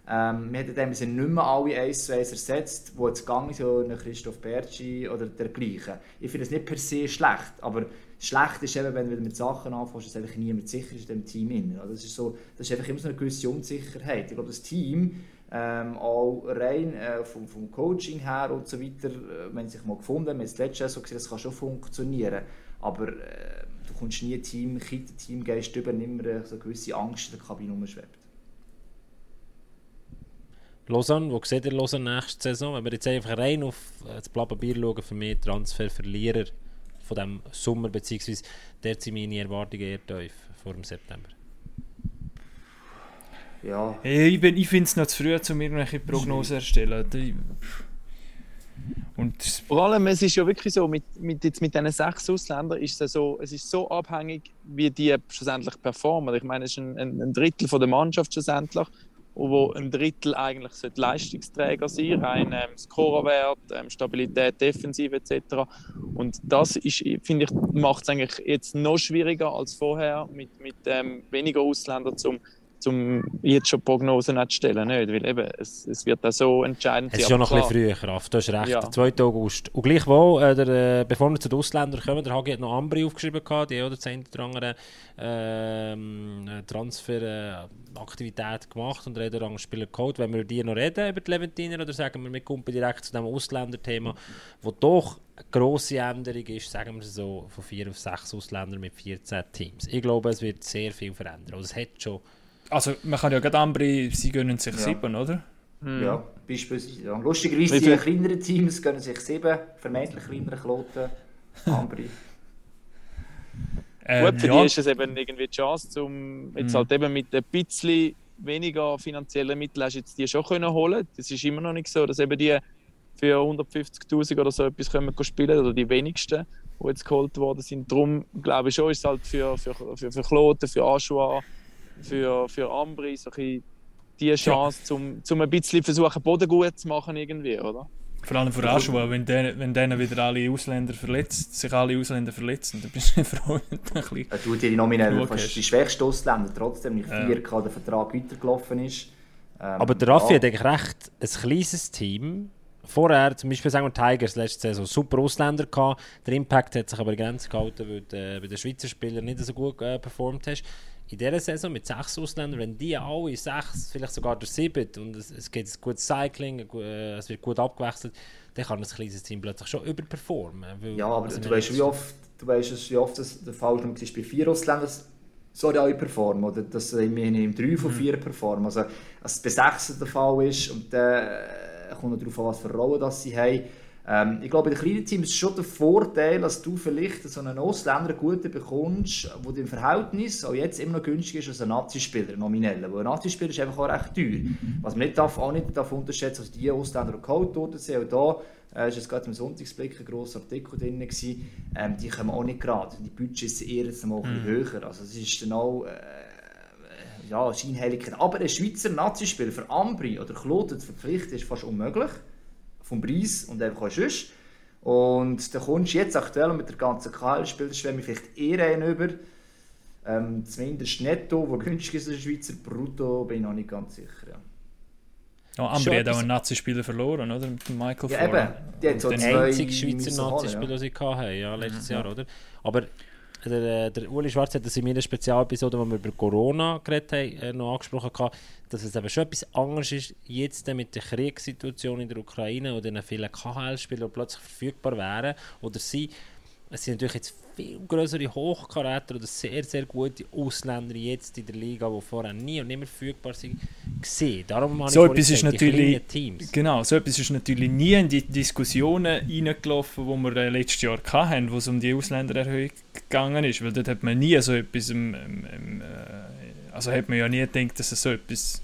Ähm, wir haben dem nicht mehr alle 1 zu 1 ersetzt, wo jetzt gegangen ist, so Christoph Bertschi oder dergleichen. Ich finde es nicht per se schlecht, aber schlecht ist eben, wenn du mit Sachen anfängst, dass eigentlich niemand sicher ist in dem Team. Also das, ist so, das ist einfach immer so eine gewisse Unsicherheit. Ich glaube, das Team ähm, auch rein äh, vom, vom, Coaching her und so weiter, äh, wenn sich mal gefunden haben, das letzte so gesehen, das kann schon funktionieren, aber äh, du kommst nie Team, Teamgeist über, immer so eine gewisse Angst in der Kabine umschwebt. Lausanne, wo seht ihr Lausanne nächste Saison? Wenn wir jetzt einfach rein auf äh, das Blabberbier schauen, für mich Transferverlierer von diesem Sommer, beziehungsweise der sind meine Erwartungen eher tief vor dem September. Ja. Ich, ich finde es noch zu früh, um irgendwelche Prognosen erstellen. Und Vor allem, es ist ja wirklich so, mit, mit, jetzt mit diesen sechs Ausländern ist es so, es ist so abhängig, wie die schlussendlich performen. Ich meine, es ist ein, ein Drittel von der Mannschaft schlussendlich, wo ein Drittel eigentlich Leistungsträger sein rein ähm, Scorerwert, ähm, Stabilität, Defensive etc. Und das ist, finde ich, macht es eigentlich jetzt noch schwieriger als vorher mit, mit ähm, weniger Ausländern zum um jetzt schon Prognosen zu stellen. Nicht? Weil eben, es, es wird auch so entscheidend sein. Es ist schon noch ein bisschen früher, Kraft. Du hast recht. Ja. Der 2. August. Und gleichwohl, äh, der, äh, bevor wir zu den Ausländern kommen, der Hagi hat noch Ambri aufgeschrieben, gehabt, die oder zehn oder andere ähm, Transferaktivität äh, gemacht und er hat Spieler geholt. Wenn wir die noch reden über die Leventiner oder sagen wir, wir kommen direkt zu dem Ausländerthema, wo doch eine grosse Änderung ist, sagen wir so, von vier auf sechs Ausländer mit 14 Teams. Ich glaube, es wird sehr viel verändern. Also es hat schon also man kann ja gerade Ambri, sie gönnen sich ja. sieben, oder? Mhm. Ja, beispielsweise. Ja. Lustigerweise, die kleineren Teams gönnen sich sieben vermeintlich kleinere Kloten. Ambri. Ähm, Gut, für ja, die ist es eben irgendwie die Chance, um jetzt Mhm. halt eben mit ein bisschen weniger finanziellen Mitteln hast du jetzt die schon können holen. Das ist immer noch nicht so, dass eben die für 150'000 oder so etwas können spielen oder die wenigsten, die jetzt geholt worden sind. Darum glaube ich schon, ist es halt für, für, für, für Kloten, für Aschua, für, für Ambri so ein die Chance, zum, zum ein bisschen versuchen, Boden gut zu machen irgendwie, oder? vor allem für Aschua, wenn denen, wenn denen wieder alle Ausländer verletzt, sich alle Ausländer verletzen, dann bist du froh, wenn du ein bisschen... Er tut die nominell fast hast. die schwächsten Ausländer, trotzdem nicht Ja. 4K der Vertrag weitergelaufen ist. Ähm, Aber der Raffi ja. hat eigentlich recht. Ein kleines Team. Vorher, zum Beispiel sagen wir Tigers, letzte Saison super Ausländer gehabt. Der Impact hat sich aber Grenzen gehalten, weil du äh, bei den Schweizer Spielern nicht so gut äh, performt hast. In dieser Saison mit sechs Ausländern, wenn die alle sechs, vielleicht sogar der sieben, und es, es gibt ein gutes Cycling, gu- äh, es wird gut abgewechselt, dann kann ein kleines Team plötzlich schon überperformen. Weil, Ja, aber also du weißt, wie oft, du weißt, es, wie oft das der Fall war bei vier Ausländern, sorry, alle performen, oder dass sie im 3 von 4 performen. Also, als es bei 6 der Fall ist, und dann äh, kommt darauf an, was für Rollen das sie haben. Ähm, ich glaube, bei den kleinen Teams ist schon der Vorteil, dass du vielleicht so einen Ausländer guten bekommst, der im Verhältnis auch jetzt immer noch günstiger ist als ein Nazi-Spieler, nominell. Weil ein Nazi-Spieler ist einfach auch recht teuer. Was man nicht darf, auch nicht darf unterschätzen also die Ausländer, die geholt worden sind, auch da äh, ist jetzt gerade im Sonntagsblick ein grosser Artikel drin gewesen, ähm, die kommen auch nicht gerade. Die Budgets sind eher jetzt mal ein bisschen höher. Also es ist dann auch äh, ja, Scheinheiligkeit. Aber ein Schweizer Nazi-Spieler für Ambri oder Kloten zu verpflichten, ist fast unmöglich. Vom Preis und einfach auch sonst. Und da kommst du jetzt aktuell mit der ganzen KL-Spielerschwemme vielleicht eher einen über. Ähm, zumindest netto, wo günstig ist, als Schweizer brutto, bin ich noch nicht ganz sicher. Ja. Ja, Schon Ambri hat auch einen Nazi-Spieler verloren, oder? Mit Michael Ja, eben. Zwei- einzige Schweizer Nazi-Spieler, ja. die sie hatten, ja, letztes Mhm. Jahr, oder? Aber der, äh, der Uli Schwarz hat das in meiner Spezialepisode, wo wir über Corona geredet haben, äh, noch angesprochen, gehabt, dass es eben schon etwas anderes ist, jetzt mit der Kriegssituation in der Ukraine oder den vielen KHL-Spielern, die plötzlich verfügbar wären oder sie. Es sind natürlich jetzt viel größere Hochkaräter oder sehr, sehr gute Ausländer jetzt in der Liga, die vorher nie und nimmer verfügbar sind, gesehen. Darum habe So ich etwas ist gesagt, die natürlich- Teams. Genau, so etwas ist natürlich nie in die Diskussionen reingelaufen, die wir äh, letztes Jahr hatten, wo es um die Ausländererhöhung gegangen ist, weil dort hat man nie so etwas, im, im, im, äh, also hat man ja nie gedacht, dass es so etwas,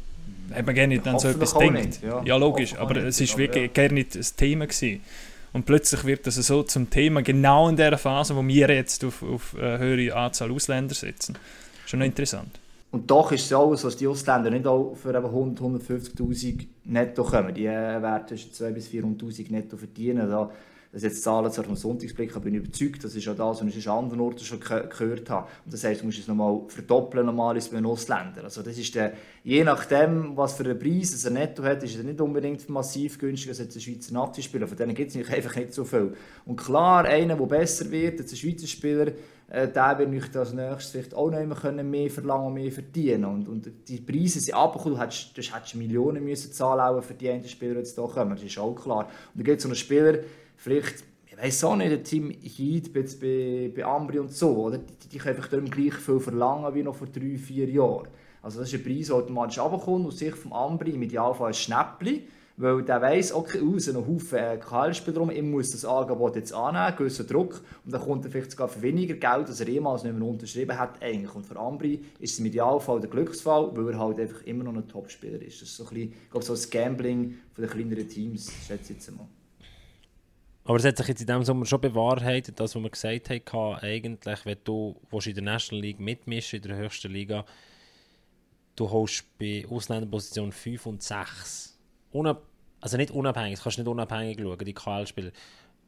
hat man gerne nicht an so etwas nicht, ja. Ja, logisch, Hoffentlich aber es ist aber wirklich ja. gar nicht das Thema gewesen. Und plötzlich wird das so zum Thema, genau in der Phase, wo wir jetzt auf, auf eine höhere Anzahl Ausländer setzen. Schon interessant. Und doch ist es so, dass die Ausländer nicht auch für eben 100, 150'000 netto kommen. Die äh, werden zwischen 200'000 bis 400'000 netto verdienen. Da, das jetzt Zahlen zwar vom Sonntagsblick, aber ich überzeugt, das ist auch das, was ich an anderen Orten schon ge gehört habe. Und das heisst, du musst es nochmal verdoppeln normalerweise bei einem Ausländer. Also das ist der, je nachdem, was für einen Preis es er netto hat, ist er nicht unbedingt massiv günstiger als jetzt ein Schweizer Nazi-Spieler. Von denen gibt es einfach nicht so viel. Und klar, einer, der besser wird als ein Schweizer Spieler, äh, der wird nicht als nächstes vielleicht auch noch immer können mehr verlangen mehr verdienen. Und, und die Preise sind abgekommen, du hättest, du hättest Millionen müssen zahlen für die einen Spieler, die jetzt hier kommen. Das ist auch klar. Und dann gibt es so einen Spieler, vielleicht, ich weiß auch nicht, ein Team Heat bei, bei, Ambri und so, oder? Die, die können einfach darum gleich viel verlangen wie noch vor drei, vier Jahren. Also das ist ein Preis, der automatisch runterkommt, aus Sicht vom Ambri im Idealfall ein Schnäppchen. Weil der weiss, okay, aus sind noch Haufen äh, KL-Spieler rum, ich muss das Angebot jetzt annehmen, gewissen Druck, und dann kommt er vielleicht sogar für weniger Geld, als er jemals nicht mehr unterschrieben hat, eigentlich. Und für Ambri ist es im Idealfall der Glücksfall, weil er halt einfach immer noch ein Topspieler ist. Das ist so ein bisschen, ich glaube, so ein Gambling von den kleineren Teams, schätze ich jetzt mal. Aber es hat sich jetzt in diesem Sommer schon bewahrheitet, das, was wir gesagt haben, eigentlich, wenn du in der National League mitmischen, in der höchsten Liga, du holst bei Ausländerposition 5 und 6. Unab also nicht unabhängig, das kannst du nicht unabhängig schauen, die KL-Spieler.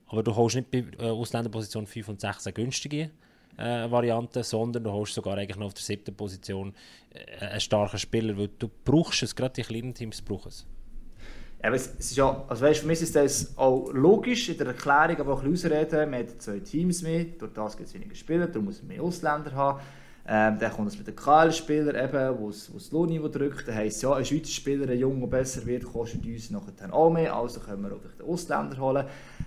Aber du holst nicht bei äh, Ausländerposition 5 und 6 eine günstige äh, Variante, sondern du holst sogar eigentlich noch auf der siebten Position äh, einen starken Spieler, weil du brauchst es, gerade die kleinen Teams brauchen es. Aber es, ist ja, also weißt, für mich ist das auch logisch in der Erklärung, aber auch ein bisschen ausreden. Man hat zwei Teams mit, durch das gibt es weniger Spieler, darum muss man mehr Ausländer haben. Ähm, dann kommt es mit den KL-Spielern, eben, wo das Lohnniveau drückt. Dann heisst ja, ein Schweizer Spieler, ein Junge, der besser wird, kostet uns nachher auch mehr, also können wir auch den Ausländer holen.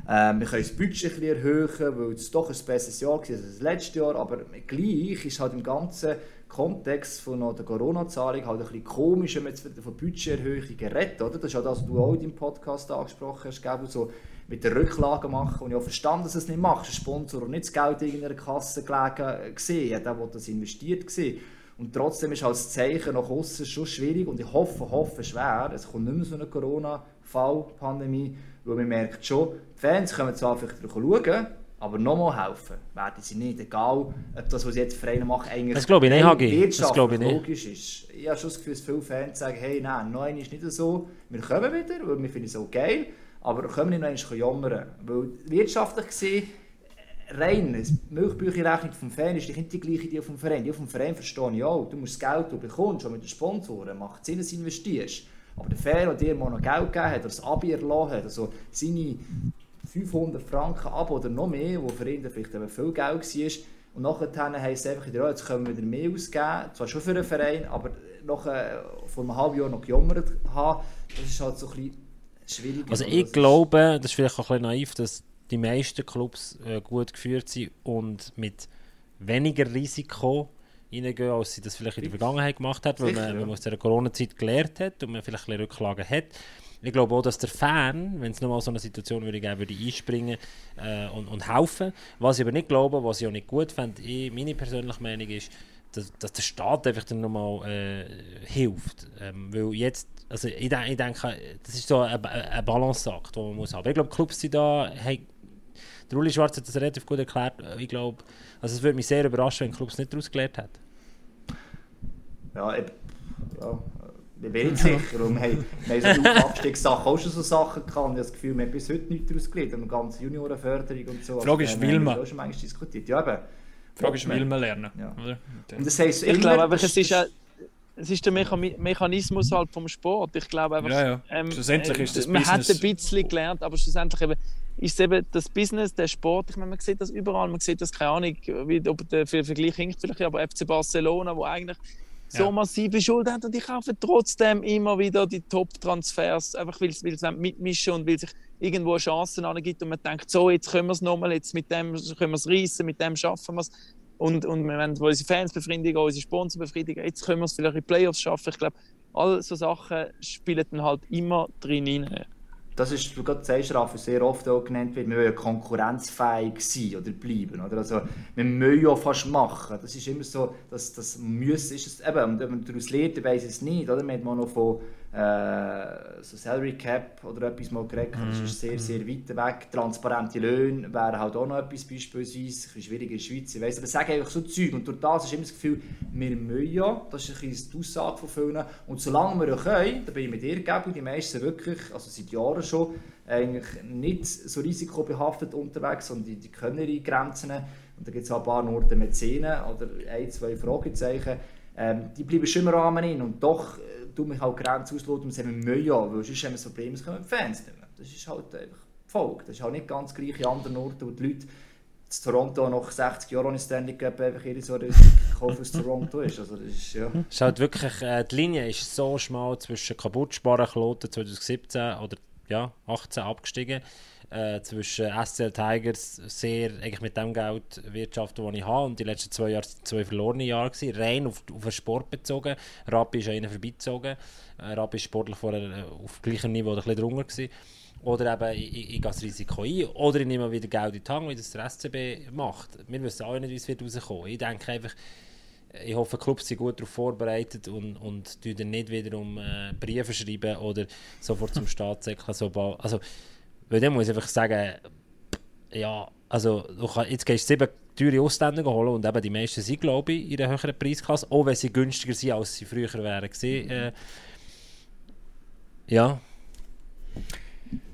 Ähm, wir können das Budget ein bisschen erhöhen, weil es doch ein besseres Jahr war als das letzte Jahr, aber gleich ist halt im ganzen Kontext von der Corona-Zahlung halt ein bisschen komisch, wenn man jetzt von Budgeterhöhungen redet, oder? Das ist ja das, was du auch in deinem Podcast angesprochen hast, Gabriel, so mit der Rücklage machen. Und ich habe verstanden, dass du es nicht machst. Ein Sponsor, der nicht das Geld in irgendeiner Kasse gelegen gesehen der, der das investiert gesehen. Und trotzdem ist halt das Zeichen nach außen schon schwierig und ich hoffe, hoffe schwer, es kommt nicht mehr so eine Corona-Fall, Pandemie, weil man merkt schon, die Fans können zwar vielleicht schauen, aber nochmal helfen werden sie nicht. Egal, ob das, was sie jetzt Vereine machen, eigentlich Das glaube ich nicht, Hagi. Das glaube ich nicht. logisch ist. Ich habe schon das Gefühl, dass viele Fans sagen, hey, nein, nein, ist nicht so. Wir kommen wieder, weil wir finden es auch geil, aber können wir nicht noch jammern. Weil wirtschaftlich gesehen, rein, die Milchbücherrechnung vom Fan ist nicht die gleiche die vom Verein. Die vom Verein verstehe ich auch. Du musst das Geld, das du bekommst, schon mit den Sponsoren, macht Sinn, dass du investierst. Aber der Fan, der dir mal noch Geld gegeben hat, oder das Abi erlassen hat, also seine 500 Franken ab oder noch mehr, wo für ihn vielleicht eben viel Geld war, und nachher heisst es einfach wieder, jetzt können wir wieder mehr ausgeben, zwar schon für einen Verein, aber noch äh, vor einem halben Jahr noch gejammert haben, das ist halt so ein bisschen schwierig. Also ich Das ist- glaube, das ist vielleicht auch ein bisschen naiv, dass die meisten Clubs äh, gut geführt sind und mit weniger Risiko reingehen, als sie das vielleicht in der Vergangenheit gemacht hat, weil Sicher, man, ja. man aus dieser Corona-Zeit gelernt hat und man vielleicht ein bisschen Rücklagen hat. Ich glaube auch, dass der Fan, wenn es nochmal so eine Situation würde geben, würde einspringen äh, und, und helfen. Was ich aber nicht glaube, was ich auch nicht gut fände, ich, meine persönliche Meinung ist, dass, dass der Staat einfach dann nochmal äh, hilft. Ähm, weil jetzt, also ich, de ich denke, das ist so ein, ein Balanceakt, den man muss haben. Ich glaube, Clubs sind da, hey, der Uli Schwarz hat das relativ gut erklärt. Ich glaube, also es würde mich sehr überraschen, wenn Clubs nicht daraus gelernt hätten. Ja, ich, ja, ich bin nicht sicher. Und wir haben, wir haben so die Abstiegssachen auch schon so Sachen gehabt. Ich habe das Gefühl, wir haben bis heute nichts daraus gelernt. Und die ganze Juniorenförderung und so. Die Frage ist, will man? das auch schon manchmal diskutiert. Ja, eben. Die Frage ist, will man lernen? Ja. Oder? Und das heisst Ich immer, glaube einfach, das- es ist, ja- es ist der Mechanismus halt vom Sport. Ich glaube einfach, Ja, ja. Schlussendlich ist das man hat Business- ein bisschen gelernt, aber schlussendlich eben, ist es eben das Business, der Sport. Ich meine, man sieht das überall. Man sieht das, keine Ahnung, wie, ob der für Vergleich hinkt vielleicht, aber FC Barcelona, wo eigentlich so massive Schulden hat und die kaufen trotzdem immer wieder die Top-Transfers, einfach weil sie mitmischen und weil sich irgendwo Chancen angibt und man denkt, so, jetzt können wir es nochmal, jetzt mit dem können wir es reissen, mit dem schaffen wir es. Und, und wir wollen unsere Fans befriedigen, unsere Sponsor befriedigen. Jetzt können wir es vielleicht in Playoffs schaffen. Ich glaube, all so Sachen spielen dann halt immer drin rein. Das ist, du gerade sagst, Raffi, sehr oft auch genannt wird, wir wollen konkurrenzfähig sein oder bleiben. Oder? Also, wir müssen ja fast machen. Das ist immer so, dass das Müssen ist. Es, eben, und wenn man daraus lernt, ich es nicht. Oder? Wir haben mal noch von äh, so Salary Cap oder etwas mal geredet. Das ist sehr, sehr weit weg. Transparente Löhne wären halt auch noch etwas beispielsweise. Ein bisschen schwieriger in der Schweiz. Ich weiss, aber sagen einfach so Zeug. Und durch das ist immer das Gefühl, wir müssen ja. Das ist ein bisschen die Aussage von vielen. Und solange wir können, da bin ich mit dir, Gabi, die meisten sind wirklich, also seit Jahren schon, eigentlich nicht so risikobehaftet unterwegs, sondern die, die können ihre Grenzen. Und da gibt es auch ein paar Orte mit oder ein, zwei Fragezeichen. Ähm, die bleiben schon im Rahmen in und doch tun mich halt Grenzen ausloten und sagen, wir ja, weil sonst haben wir das Problem, es kommen die Fans nicht mehr. Das ist halt einfach die Folge. Das ist halt nicht ganz gleich in anderen Orten, wo die Leute in Toronto nach 60 Jahren ohne Standing Cup einfach ihre so Kauf aus Toronto ist. Also das ist, ja. Es ist halt wirklich, äh, die Linie ist so schmal zwischen Kaputtsparen, Kloten 2017 oder ja, 18 abgestiegen, äh, zwischen SCL Tigers sehr eigentlich mit dem Geld wirtschaften, das ich habe und die letzten zwei Jahre sind zwei verlorene Jahre gewesen, rein auf, auf den Sport bezogen. Rappi ist an ihnen vorbeizogen. Äh, Rappi ist sportlich vorher äh, auf gleichem Niveau oder ein bisschen drunter gewesen. Oder eben, ich, ich, gehe das Risiko ein. Oder ich nehme wieder Geld in die Hand, wie das der SCB macht. Wir wissen auch nicht, wie es wird. Ich denke einfach, ich hoffe, Clubs sind gut darauf vorbereitet und, und dann nicht wiederum äh, Briefe schreiben oder sofort zum Staat säckeln. Also, weil dann muss ich einfach sagen, ja, also du kann, jetzt gehst du sieben teure Ausländer holen und eben die meisten sind, glaube ich, in einer höheren Preisklasse, auch wenn sie günstiger sind, als sie früher wären gewesen. Äh, ja,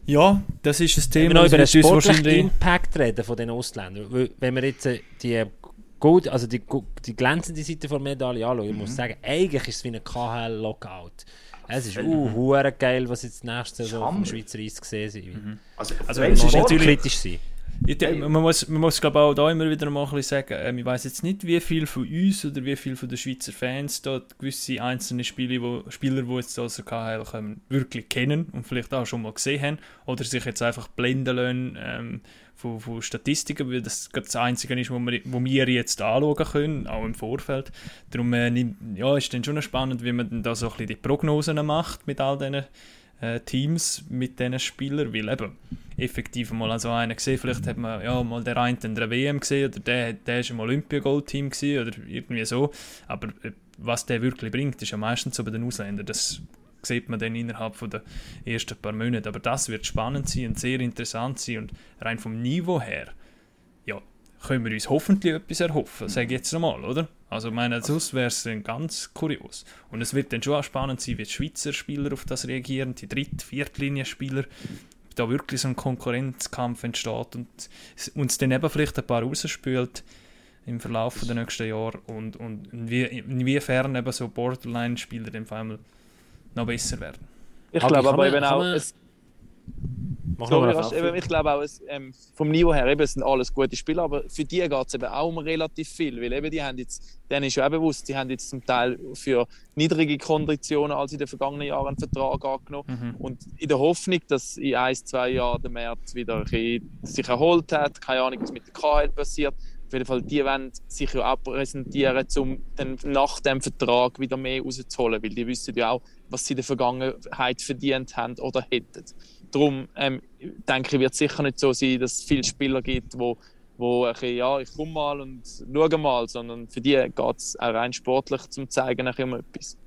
Ja, das ist ein wenn Thema, wir noch das über den sportlichen. Impact reden von den Ausländern, weil, wenn wir jetzt äh, die Gold, also die, die glänzende Seite der Medaille anschauen, ich muss sagen, eigentlich ist es wie ein KHL-Lockout. Es ist uh, hure geil, was jetzt nächste Saison vom Hammer. Schweizer Eis gesehen sind. Also, Also, rein es ist natürlich- kritisch sein. Ich, denke, man muss, man muss glaube auch da immer wieder mal ein bisschen sagen, ähm, ich weiß jetzt nicht, wie viel von uns oder wie viel von den Schweizer Fans da gewisse einzelne Spiele, wo, Spieler, die jetzt aus der KHL kommen, wirklich kennen und vielleicht auch schon mal gesehen haben oder sich jetzt einfach blenden lassen ähm, von, von Statistiken, weil das das Einzige ist, wo wir, wo wir jetzt anschauen können, auch im Vorfeld. Darum äh, ja, ist dann schon spannend, wie man da so ein bisschen die Prognosen macht mit all diesen äh, Teams mit diesen Spielern, weil eben effektiv mal so einen gesehen, vielleicht hat man ja mal der eine in der WM gesehen oder der, der ist im Olympia-Gold-Team oder irgendwie so, aber äh, was der wirklich bringt, ist ja meistens so bei den Ausländern, das sieht man dann innerhalb von der ersten paar Monate, aber das wird spannend sein und sehr interessant sein und rein vom Niveau her, ja, können wir uns hoffentlich etwas erhoffen, sage ich jetzt nochmal, oder? Also, meine, sonst wäre es dann ganz kurios. Und es wird dann schon auch spannend sein, wie die Schweizer Spieler auf das reagieren, die Dritt-, Viertlinie-Spieler, da wirklich so ein Konkurrenzkampf entsteht und uns dann eben vielleicht ein paar rausspült im Verlauf der nächsten Jahre und, und inwie, inwiefern eben so Borderline-Spieler dann vor allem noch besser werden. Ich Aber glaube aber eben auch, es, Mach sorry, auf. eben, ich glaube auch, es, ähm, vom Niveau her eben, es sind alles gute Spieler, aber für die geht es eben auch um relativ viel, weil eben die haben jetzt, denen ist ja auch bewusst, die haben jetzt zum Teil für niedrige Konditionen als in den vergangenen Jahren einen Vertrag angenommen und in der Hoffnung, dass in ein, zwei Jahren der März wieder ein bisschen sich erholt hat, keine Ahnung, was mit der KL passiert, auf jeden Fall, die wollen sich ja auch präsentieren, um dann nach dem Vertrag wieder mehr rauszuholen, weil die wissen ja auch, was sie in der Vergangenheit verdient haben oder hätten. Darum ähm, denke ich, wird es sicher nicht so sein, dass es viele Spieler gibt, wo, wo ein bisschen, ja, ich komme mal und schaue mal, sondern für die geht es auch rein sportlich zum zeigen bisschen um etwas.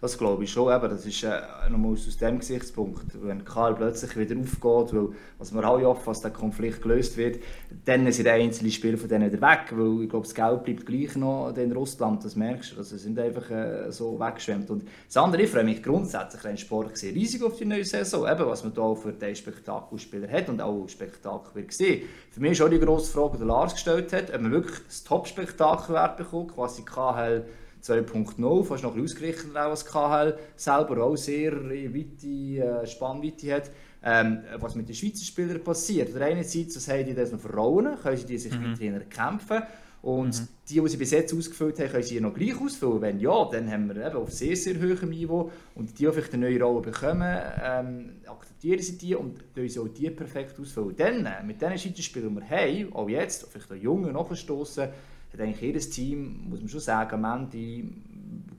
Das glaube ich schon. Eben, das ist äh, nochmal aus dem Gesichtspunkt. Wenn Karl plötzlich wieder aufgeht, weil, was wir alle hoffen, dass der Konflikt gelöst wird, dann sind einzelne Spieler von denen wieder weg. Weil ich glaube, das Geld bleibt gleich noch in Russland, das merkst du. Also, sind einfach äh, so weggeschwemmt. Und das andere, ich freue mich grundsätzlich rein Sport gesehen, riesig auf die neue Saison. Eben, was man da für den Spektakelspieler hat und auch Spektakel wird gesehen. Für mich ist auch die grosse Frage, die Lars gestellt hat, ob man wirklich das Top-Spektakel wird bekommen, quasi KHL 2.0, fast noch ein ausgerichtet auch als KHL selber, auch sehr weite äh, Spannweite hat. Ähm, was mit den Schweizer Spielern passiert. Der einen Seite, das haben die das noch vertrauen, können sie die sich weiterhin erkämpfen. Und die, die sie bis jetzt ausgefüllt haben, können sie noch gleich ausfüllen. Wenn ja, dann haben wir eben auf sehr, sehr hohem Niveau. Und die, die vielleicht eine neue Rolle bekommen, ähm, akzeptieren sie die und können sie auch die perfekt ausfüllen. Dann, äh, mit diesen Schweizer Spielern, die wir haben, auch jetzt, vielleicht auch Jungen nachgestoßen, hat eigentlich jedes Team, muss man schon sagen, am Ende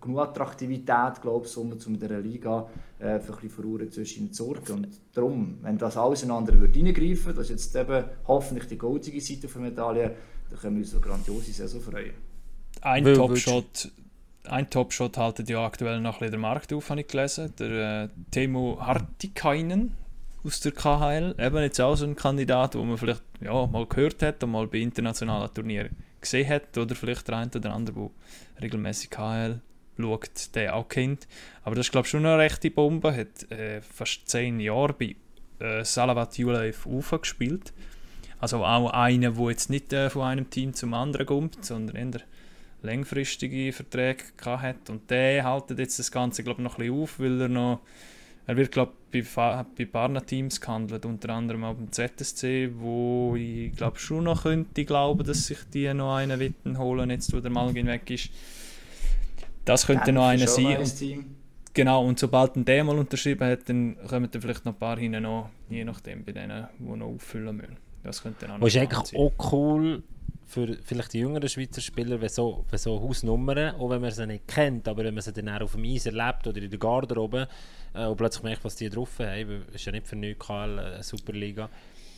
genug Attraktivität, glaube ich, um zu dieser Liga äh, für ein bisschen zwischen zu sorgen. Und darum, wenn das alles einander würde reingreifen, das ist jetzt eben hoffentlich die goldige Seite der Medaille, dann können wir uns eine grandiose Saison freuen. Ein Topshot, ein Topshot haltet ja aktuell noch ein bisschen den Markt auf, habe ich gelesen. Der äh, Timo Hartikainen aus der KHL. Eben jetzt auch so ein Kandidat, wo man vielleicht ja, mal gehört hat und mal bei internationalen Turnieren gesehen hat. Oder vielleicht der eine oder andere, der regelmäßig KHL schaut, der auch kennt. Aber das ist, glaube ich, schon eine rechte Bombe. Hat äh, fast zehn Jahre bei äh, Salavat Julev Ufa gespielt. Also auch einer, der jetzt nicht äh, von einem Team zum anderen kommt, sondern eher längfristige Verträge hat. Und der haltet jetzt das Ganze, glaube ich, noch ein bisschen auf, weil er noch, er wird, glaube ich, bei, bei ein paar Teams gehandelt, unter anderem auch beim ZSC, wo ich, glaube schon noch könnte glauben, dass sich die noch einen Witten holen, jetzt wo der Malgin weg ist. Das könnte Genf noch einer sein. ein Und. Genau, und sobald ein der mal unterschrieben hat, dann kommen dann vielleicht noch ein paar hinten noch, je nachdem, bei denen, die noch auffüllen müssen. Das könnte dann auch noch Und ist eigentlich sein. auch cool für vielleicht die jüngeren Schweizer Spieler, wenn so, wenn so Hausnummern, auch wenn man sie nicht kennt, aber wenn man sie dann auch auf dem Eis erlebt oder in der Garderobe äh, und plötzlich merkt, was die drauf haben, es ist ja nicht für nichts KL eine Superliga.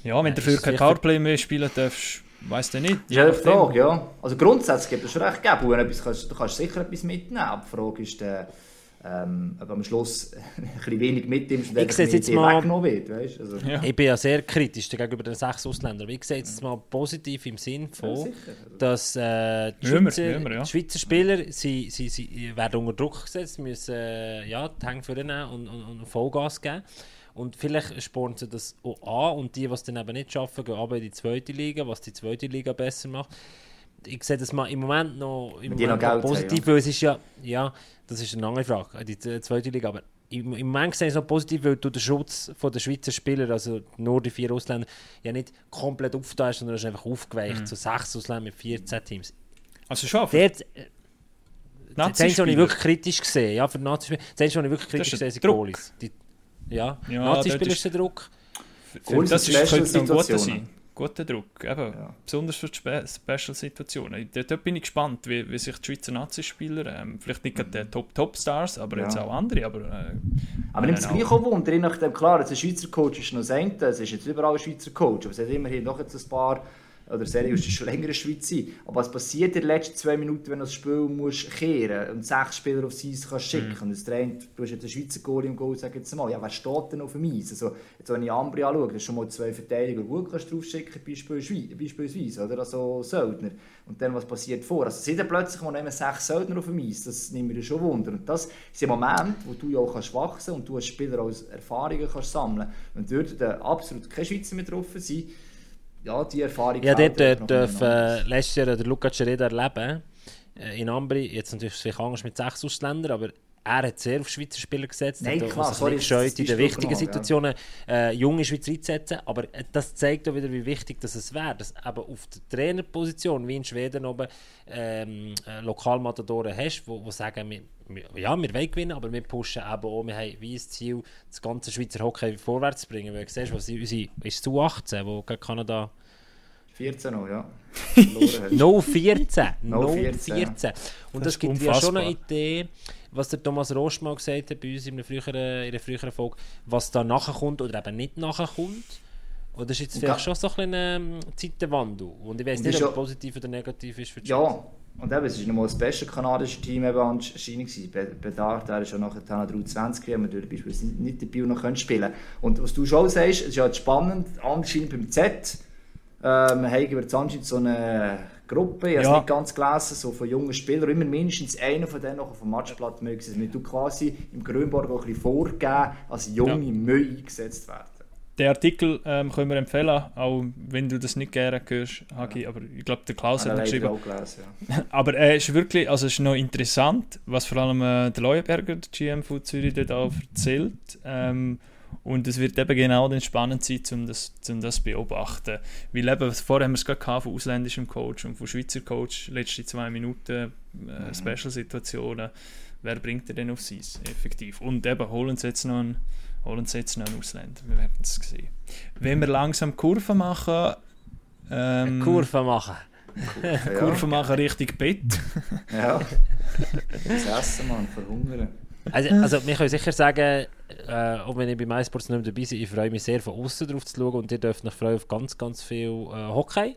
Ja, wenn Äh, du dafür kein Powerplay mehr spielen darfst, weiss du nicht. Das ist ja die Frage, ja. Also grundsätzlich gibt es schon recht geben. Wenn du kannst, du kannst sicher etwas mitnehmen. Aber die Frage ist, äh, ähm, ob am Schluss ein bisschen wenig mitnimmst und Ich einfach sehe es mehr jetzt mal- weggenommen wird. Weißt? Also, Ja. Ich bin ja sehr kritisch gegenüber den sechs Ausländern, aber ich sehe jetzt mal positiv im Sinn ja, von, sicher. dass äh, die, wir, Schweizer, müssen wir, ja. die Schweizer Spieler sie, sie, sie werden unter Druck gesetzt, müssen äh, ja, die Hänge vornehmen und, und, und Vollgas geben. Und vielleicht spornen sie das auch an und die, die es dann eben nicht schaffen, gehen aber in die zweite Liga, was die zweite Liga besser macht. Ich sehe das mal im Moment noch, im Moment noch noch Geld haben, positiv, weil es ist ja, ja, das ist eine andere Frage, die zweite Liga, aber im, im Moment sehe ich es noch positiv, weil du den Schutz von der Schweizer Spieler, also nur die vier Ausländer, ja nicht komplett aufgeteilt, sondern es ist einfach aufgeweicht Mhm. zu sechs Ausländern mit 14 Teams. Also schon, für äh, das habe ich wirklich kritisch gesehen. Ja, für Nazi-Spieler. Das habe ich wirklich kritisch gesehen, der sind. Goalies. Die, ja, Ja, Nazi-Spieler ist der Druck. Für, Goalies das sind ist, könnte noch ein guter sein. Guter Druck, eben. Ja. Besonders für die Spe Special-Situationen. Dort, bin ich gespannt, wie, wie sich die Schweizer Nazi-Spieler, ähm, vielleicht nicht gerade die Top-Top-Stars, aber Ja. jetzt auch andere, aber... Äh, Aber nimmt es gleich auch Wunder, nachdem, klar, ein Schweizer Coach ist noch das eine, es ist jetzt überall ein Schweizer Coach, aber es hat immerhin noch jetzt ein paar, oder Serie ist schon länger in der Schweiz sein. Aber was passiert in den letzten zwei Minuten, wenn du das Spiel musst kehren und sechs Spieler aufs Eis kannst schicken und das Trainer, du hast jetzt einen Schweizer Goalie im Goal, sag jetzt mal, ja, wer steht denn auf dem Eis? Also, jetzt, wenn ich Ambri anschaue, das ist schon mal zwei Verteidiger, gut kannst draufschicken, beispielsweise, beispielsweise, oder? Also Söldner. Und dann, was passiert vor? Also, sind dann plötzlich mal sechs Söldner auf dem Eis, das nimmt mir schon Wunder. Und das sind Momente, wo du ja auch kannst wachsen und du als Spieler als Erfahrungen kannst sammeln. Und dort absolut keine Schweizer mehr drauf sein, ja, die Erfahrung Ja, dort äh, miteinander. äh, letztes Jahr der Luca Cereda erleben. Äh, in Ambri, jetzt natürlich vielleicht anders mit sechs Ausländern, aber er hat sehr auf Schweizer Spieler gesetzt. Nein, hat klar, sorry, nicht das gescheut, in den wichtigen genommen, ja. Situationen äh, junge Schweizer einzusetzen. Aber äh, das zeigt auch wieder, wie wichtig das es wäre, dass eben auf der Trainerposition, wie in Schweden oben, ähm, äh, Lokalmatadoren hast, die sagen, wir, wir, ja, wir wollen gewinnen, aber wir pushen eben auch, wir haben wie das Ziel, das ganze Schweizer Hockey vorwärts zu bringen. Weil du siehst, was unsere, ist es U18, wo gegen Kanada 14 noch, ja. No 14. No No 14, 14. Und das, ist gibt ja schon eine. Idee, was der Thomas Rost mal gesagt hat bei uns in einer früheren, in einer früheren Folge, was da nachher kommt oder eben nicht nachher kommt. Das ist jetzt vielleicht schon so ein kleiner ähm, Zeitenwandel. Und ich weiß nicht, ob es positiv oder negativ ist für die Schweiz. Ja, und eben, es war nochmal das beste kanadische Team eben anscheinend. Be- Bedard, der ist ja nachher dann 23 gewesen, aber beispielsweise nicht, nicht dabei und noch spielen Und was du schon sagst, es ist ja jetzt spannend, anscheinend beim Z, ähm, haben wir jetzt anscheinend so eine Gruppe, ich habe es Ja. nicht ganz gelesen, so von jungen Spielern, immer mindestens einer von denen noch auf dem Matchblatt mögen, damit du quasi im Grünborg auch ein bisschen vorgeben, als junge Ja. Mühe eingesetzt werden. Den Artikel ähm, können wir empfehlen, auch wenn du das nicht gerne hörst, Hagi, aber ich glaube, der Klaus hat ihn geschrieben. auch gelesen, ja. Aber er ist wirklich, also es ist noch interessant, was vor allem äh, der Leuenberger, der GM von Zürich, dort auch erzählt. Ähm, und es wird eben genau dann spannend sein, um das, um das zu beobachten. Weil eben, vorher haben wir es gerade gehabt, von ausländischem Coach und von Schweizer Coach, letzte zwei Minuten äh, Special-Situationen. Wer bringt er denn aufs Eis, effektiv? Und eben, holen sie jetzt noch einen, holen sie jetzt noch einen Ausländer. Wir werden es sehen. Wenn wir langsam Kurven machen, ähm, Kurve machen. Ja. Kurven machen Richtung Bett. Ja. Das Essen, Mann, verhungern. Also, also wir können sicher sagen, äh, auch wenn ich bei MySports nicht dabei bin, ich freue mich sehr von außen drauf zu schauen und ihr dürft euch freuen auf ganz, ganz viel äh, Hockey.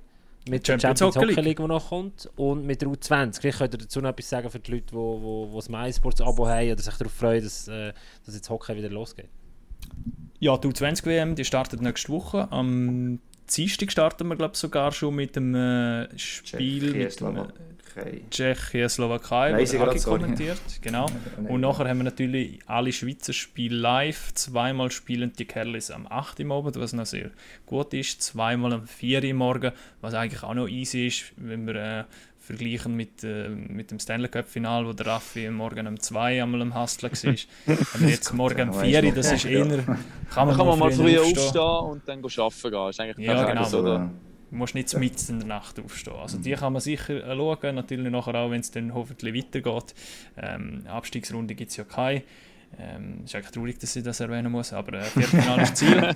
Mit der Champions Champions Hockey League. League, die noch kommt. Und mit der U20. Vielleicht könnt ihr dazu noch etwas sagen für die Leute, die wo, wo, wo das MySports-Abo haben oder sich darauf freuen, dass, äh, dass jetzt Hockey wieder losgeht. Ja, die U20-WM, die startet nächste Woche. Am Dienstag starten wir, glaube ich, sogar schon mit dem äh, Spiel Tschechien, mit dem äh, Slowakei. Tschechien, Slowakei, wo Hagi grad, sorry. kommentiert. Genau. Nein. Und nachher haben wir natürlich alle Schweizer Spiele live. Zweimal spielen die Kerlis am 8 Uhr Abend, was noch sehr gut ist. Zweimal am 4 Uhr morgen, was eigentlich auch noch easy ist, wenn wir äh, vergleichen mit, äh, mit dem Stanley Cup Final, wo der Raffi morgen um 2 einmal am Hustlen war. Aber jetzt morgen um 4 Uhr, das ist eher... Kann Dann man, kann man mal früher aufstehen. aufstehen und dann go arbeiten gehen. Ist eigentlich Ja, genau. so, oder? Du musst nicht mitten in der Nacht aufstehen. Also die kann man sicher äh, schauen, natürlich nachher auch, wenn es dann hoffentlich weitergeht. Ähm, Abstiegsrunde gibt es ja keine. Ähm, ist eigentlich traurig, dass ich das erwähnen muss, aber äh, Viertelfinale ist Ziel.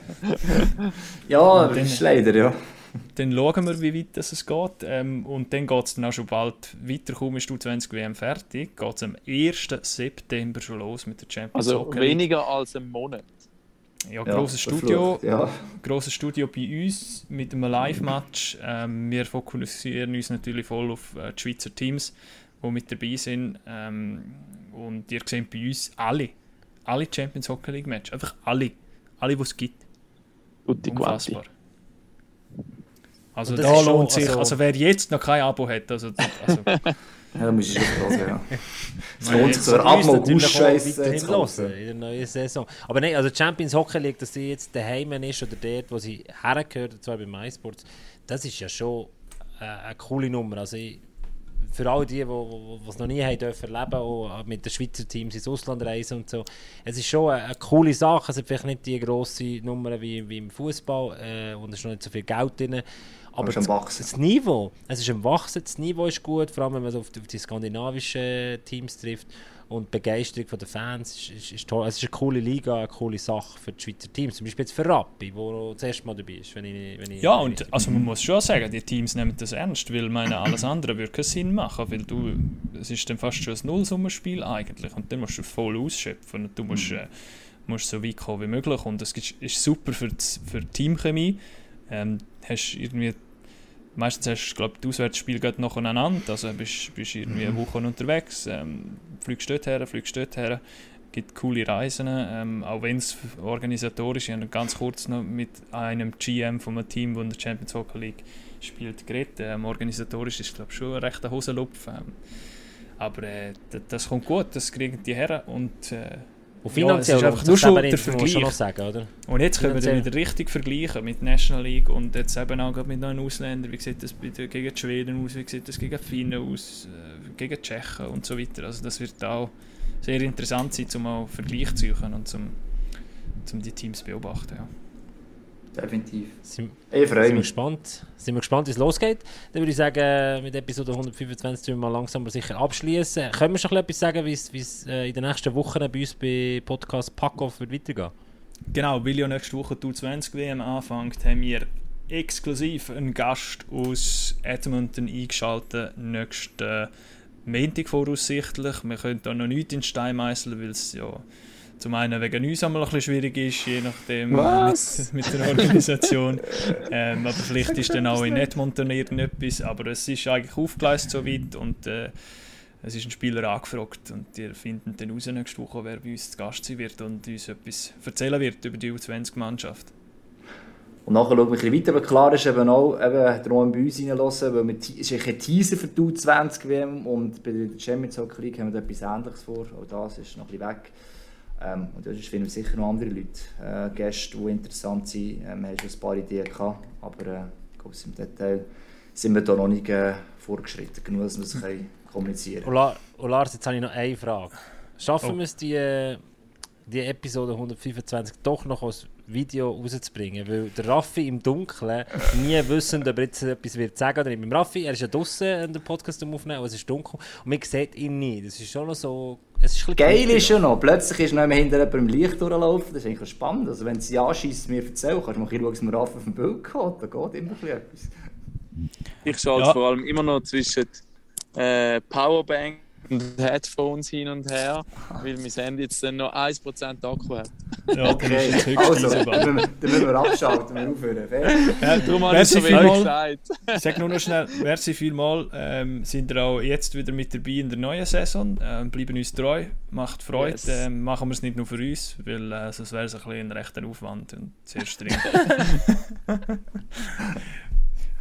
Ja, das ist leider, ja. Dann schauen wir, wie weit das es geht. Ähm, und dann geht es dann auch schon bald weiter. Kaum ist die 20 WM fertig. Geht es am 1. September schon los mit der Champions Also Hockey League. weniger als einen Monat. Ja, ja grosses Studio. Ja. grosses Studio bei uns mit einem Live-Match. Ähm, wir fokussieren uns natürlich voll auf äh, die Schweizer Teams, die mit dabei sind. Ähm, und ihr seht bei uns alle, alle Champions Hockey League Match. Einfach alle. Alle, die es gibt. Tutti quanti. Also das da ist schon- lohnt sich, also- also, wer jetzt noch kein Abo hat, also, also Ja, da muss ich schon hören, ja. Es lohnt sich jetzt so ein Und uns Abo natürlich auch Gussscheiß weiterhin zu hören kaufen. in der neuen Saison. Aber nein, also Champions Hockey League, dass sie jetzt daheim ist oder dort, wo sie hergehört, und zwar bei MySports, das ist ja schon äh, eine coole Nummer. Also ich für all die, die es noch nie haben dürfen erleben, auch mit den Schweizer Teams ins Ausland reisen und so, es ist schon eine, eine coole Sache. Es sind vielleicht nicht die grossen Nummern wie, wie im Fußball äh, und es ist noch nicht so viel Geld drin. Aber das, das Niveau, es ist am Wachsen, das Niveau ist gut, vor allem wenn man so auf die, auf die skandinavischen Teams trifft. Und die Begeisterung der Fans ist, ist, ist toll. Es ist eine coole Liga, eine coole Sache für die Schweizer Teams. Zum Beispiel jetzt für Rappi, wo das erste Mal dabei ist. Wenn ich, wenn ich, Ja, wenn und ich- also man muss schon sagen, die Teams nehmen das ernst, weil meine, alles andere würde keinen Sinn machen, weil du, es ist dann fast schon ein Nullsummenspiel eigentlich und dann musst du voll ausschöpfen und du musst, äh, musst so weit kommen wie möglich und das ist, ist super für, das, für die Teamchemie. Ähm, hast irgendwie, meistens hast du, glaube ich, die Auswärtsspiele geht nacheinander, also bist, bist irgendwie eine Woche unterwegs, ähm, fliegst dort her, fliegst dort her, gibt coole Reisen, ähm, auch wenn es organisatorisch, ich habe ganz kurz noch mit einem GM von einem Team, das in der Champions Hockey League spielt, geredet. Ähm, organisatorisch ist glaube schon ein rechter Hosenlupf. Ähm, aber äh, das kommt gut, das kriegen die her und äh, Und ja, es finanziell ist einfach nur schon der man schon Vergleich. noch sagen, oder? Und jetzt können wir dann Finanziell. wieder richtig vergleichen mit National League und jetzt eben auch mit neuen Ausländern. Wie sieht das bei der, gegen die Schweden aus, wie sieht das gegen die Finnen aus, äh, gegen die Tschechen und so weiter. Also das wird auch sehr interessant sein, um auch Vergleich zu suchen und zum, zum die Teams beobachten. Ja. Definitiv. Sind, Ich freue sind wir mich. gespannt, sind wir gespannt, wie es losgeht. Dann würde ich sagen, mit Episode 125 tun wir mal langsam aber sicher abschließen. Können wir schon etwas sagen, wie es- äh, in den nächsten Wochen bei uns bei Podcast Packoff wird weitergehen? Genau, weil ja nächste Woche die U20 WM anfängt, haben wir exklusiv einen Gast aus Edmonton eingeschaltet, nächsten Montag voraussichtlich. Wir können da noch nichts in Stein meißeln, weil es ja zum einen wegen uns einmal ein bisschen schwierig ist, je nachdem mit, mit der Organisation. ähm, aber vielleicht ist dann auch in Edmonton irgendetwas, aber es ist eigentlich aufgeleistet soweit und äh, es ist ein Spieler angefragt und die finden dann raus nächste Woche, wer bei uns zu Gast sein wird und uns etwas erzählen wird über die U20-Mannschaft. Und nachher schauen wir ein bisschen weiter, aber klar ist eben auch, eben, darum bei uns reinlassen, weil wir, es ist ein Teaser für die U20 WM und bei der Champions Hockey League haben wir etwas Ähnliches vor, auch das ist noch ein bisschen weg. Ähm, und da finden wir sicher noch andere Leute, äh, Gäste, die interessant sind, ähm, wir haben schon ein paar Ideen gehabt, aber äh, ich glaube, im Detail sind wir da noch nicht äh, vorgeschritten genug, dass wir das können kommunizieren und Lars, jetzt habe ich noch eine Frage. Schaffen Oh. wir es, die, äh, die Episode 125 doch noch als Video rauszubringen? Weil der Raffi im Dunkeln, nie wissend, ob er jetzt etwas wird sagen oder nicht. Beim Raffi, er ist ja draußen den Podcast am Aufnehmen, aber es ist dunkel und man sieht ihn nie. Das ist schon noch so... Es ist Geil ist ja noch, plötzlich ist noch jemand hinter jemandem Licht durchlaufen, das ist eigentlich spannend. Also wenn sie anschießt, mir erzählen, kannst du mal schauen, dass man auf dem Bild geht, da geht immer ein bisschen etwas. Ich schalte Ja. vor allem immer noch zwischen äh, Powerbank und Headphones hin und her, weil mein Handy jetzt dann noch 1% Akku hat. Ja, dann ist jetzt höchste also, dann müssen wir- dann müssen wir abschalten, wir aufhören. Ja, Darum habe ich so wenig vielmals. gesagt. Ich sage nur noch schnell, merci vielmals. Ähm, sind ihr auch jetzt wieder mit dabei in der neuen Saison. Ähm, bleiben uns treu, macht Freude. Yes. Ähm, machen wir es nicht nur für uns, weil äh, sonst wäre es ein, bisschen ein rechter Aufwand und sehr streng.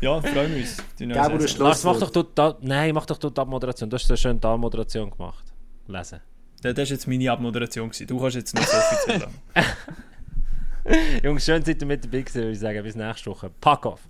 ja, freuen wir uns. Saison. Schluss? Lars, mach doch dort, da, nein, mach doch dort die Abmoderation. Du hast so schön die Abmoderation gemacht. Lesen. Ja, das war jetzt meine Abmoderation. Gewesen. Du kannst jetzt noch so offiziell. Jungs, schön, seid ihr mit dabei gewesen, würde ich sagen. Bis nächste Woche. Pack auf!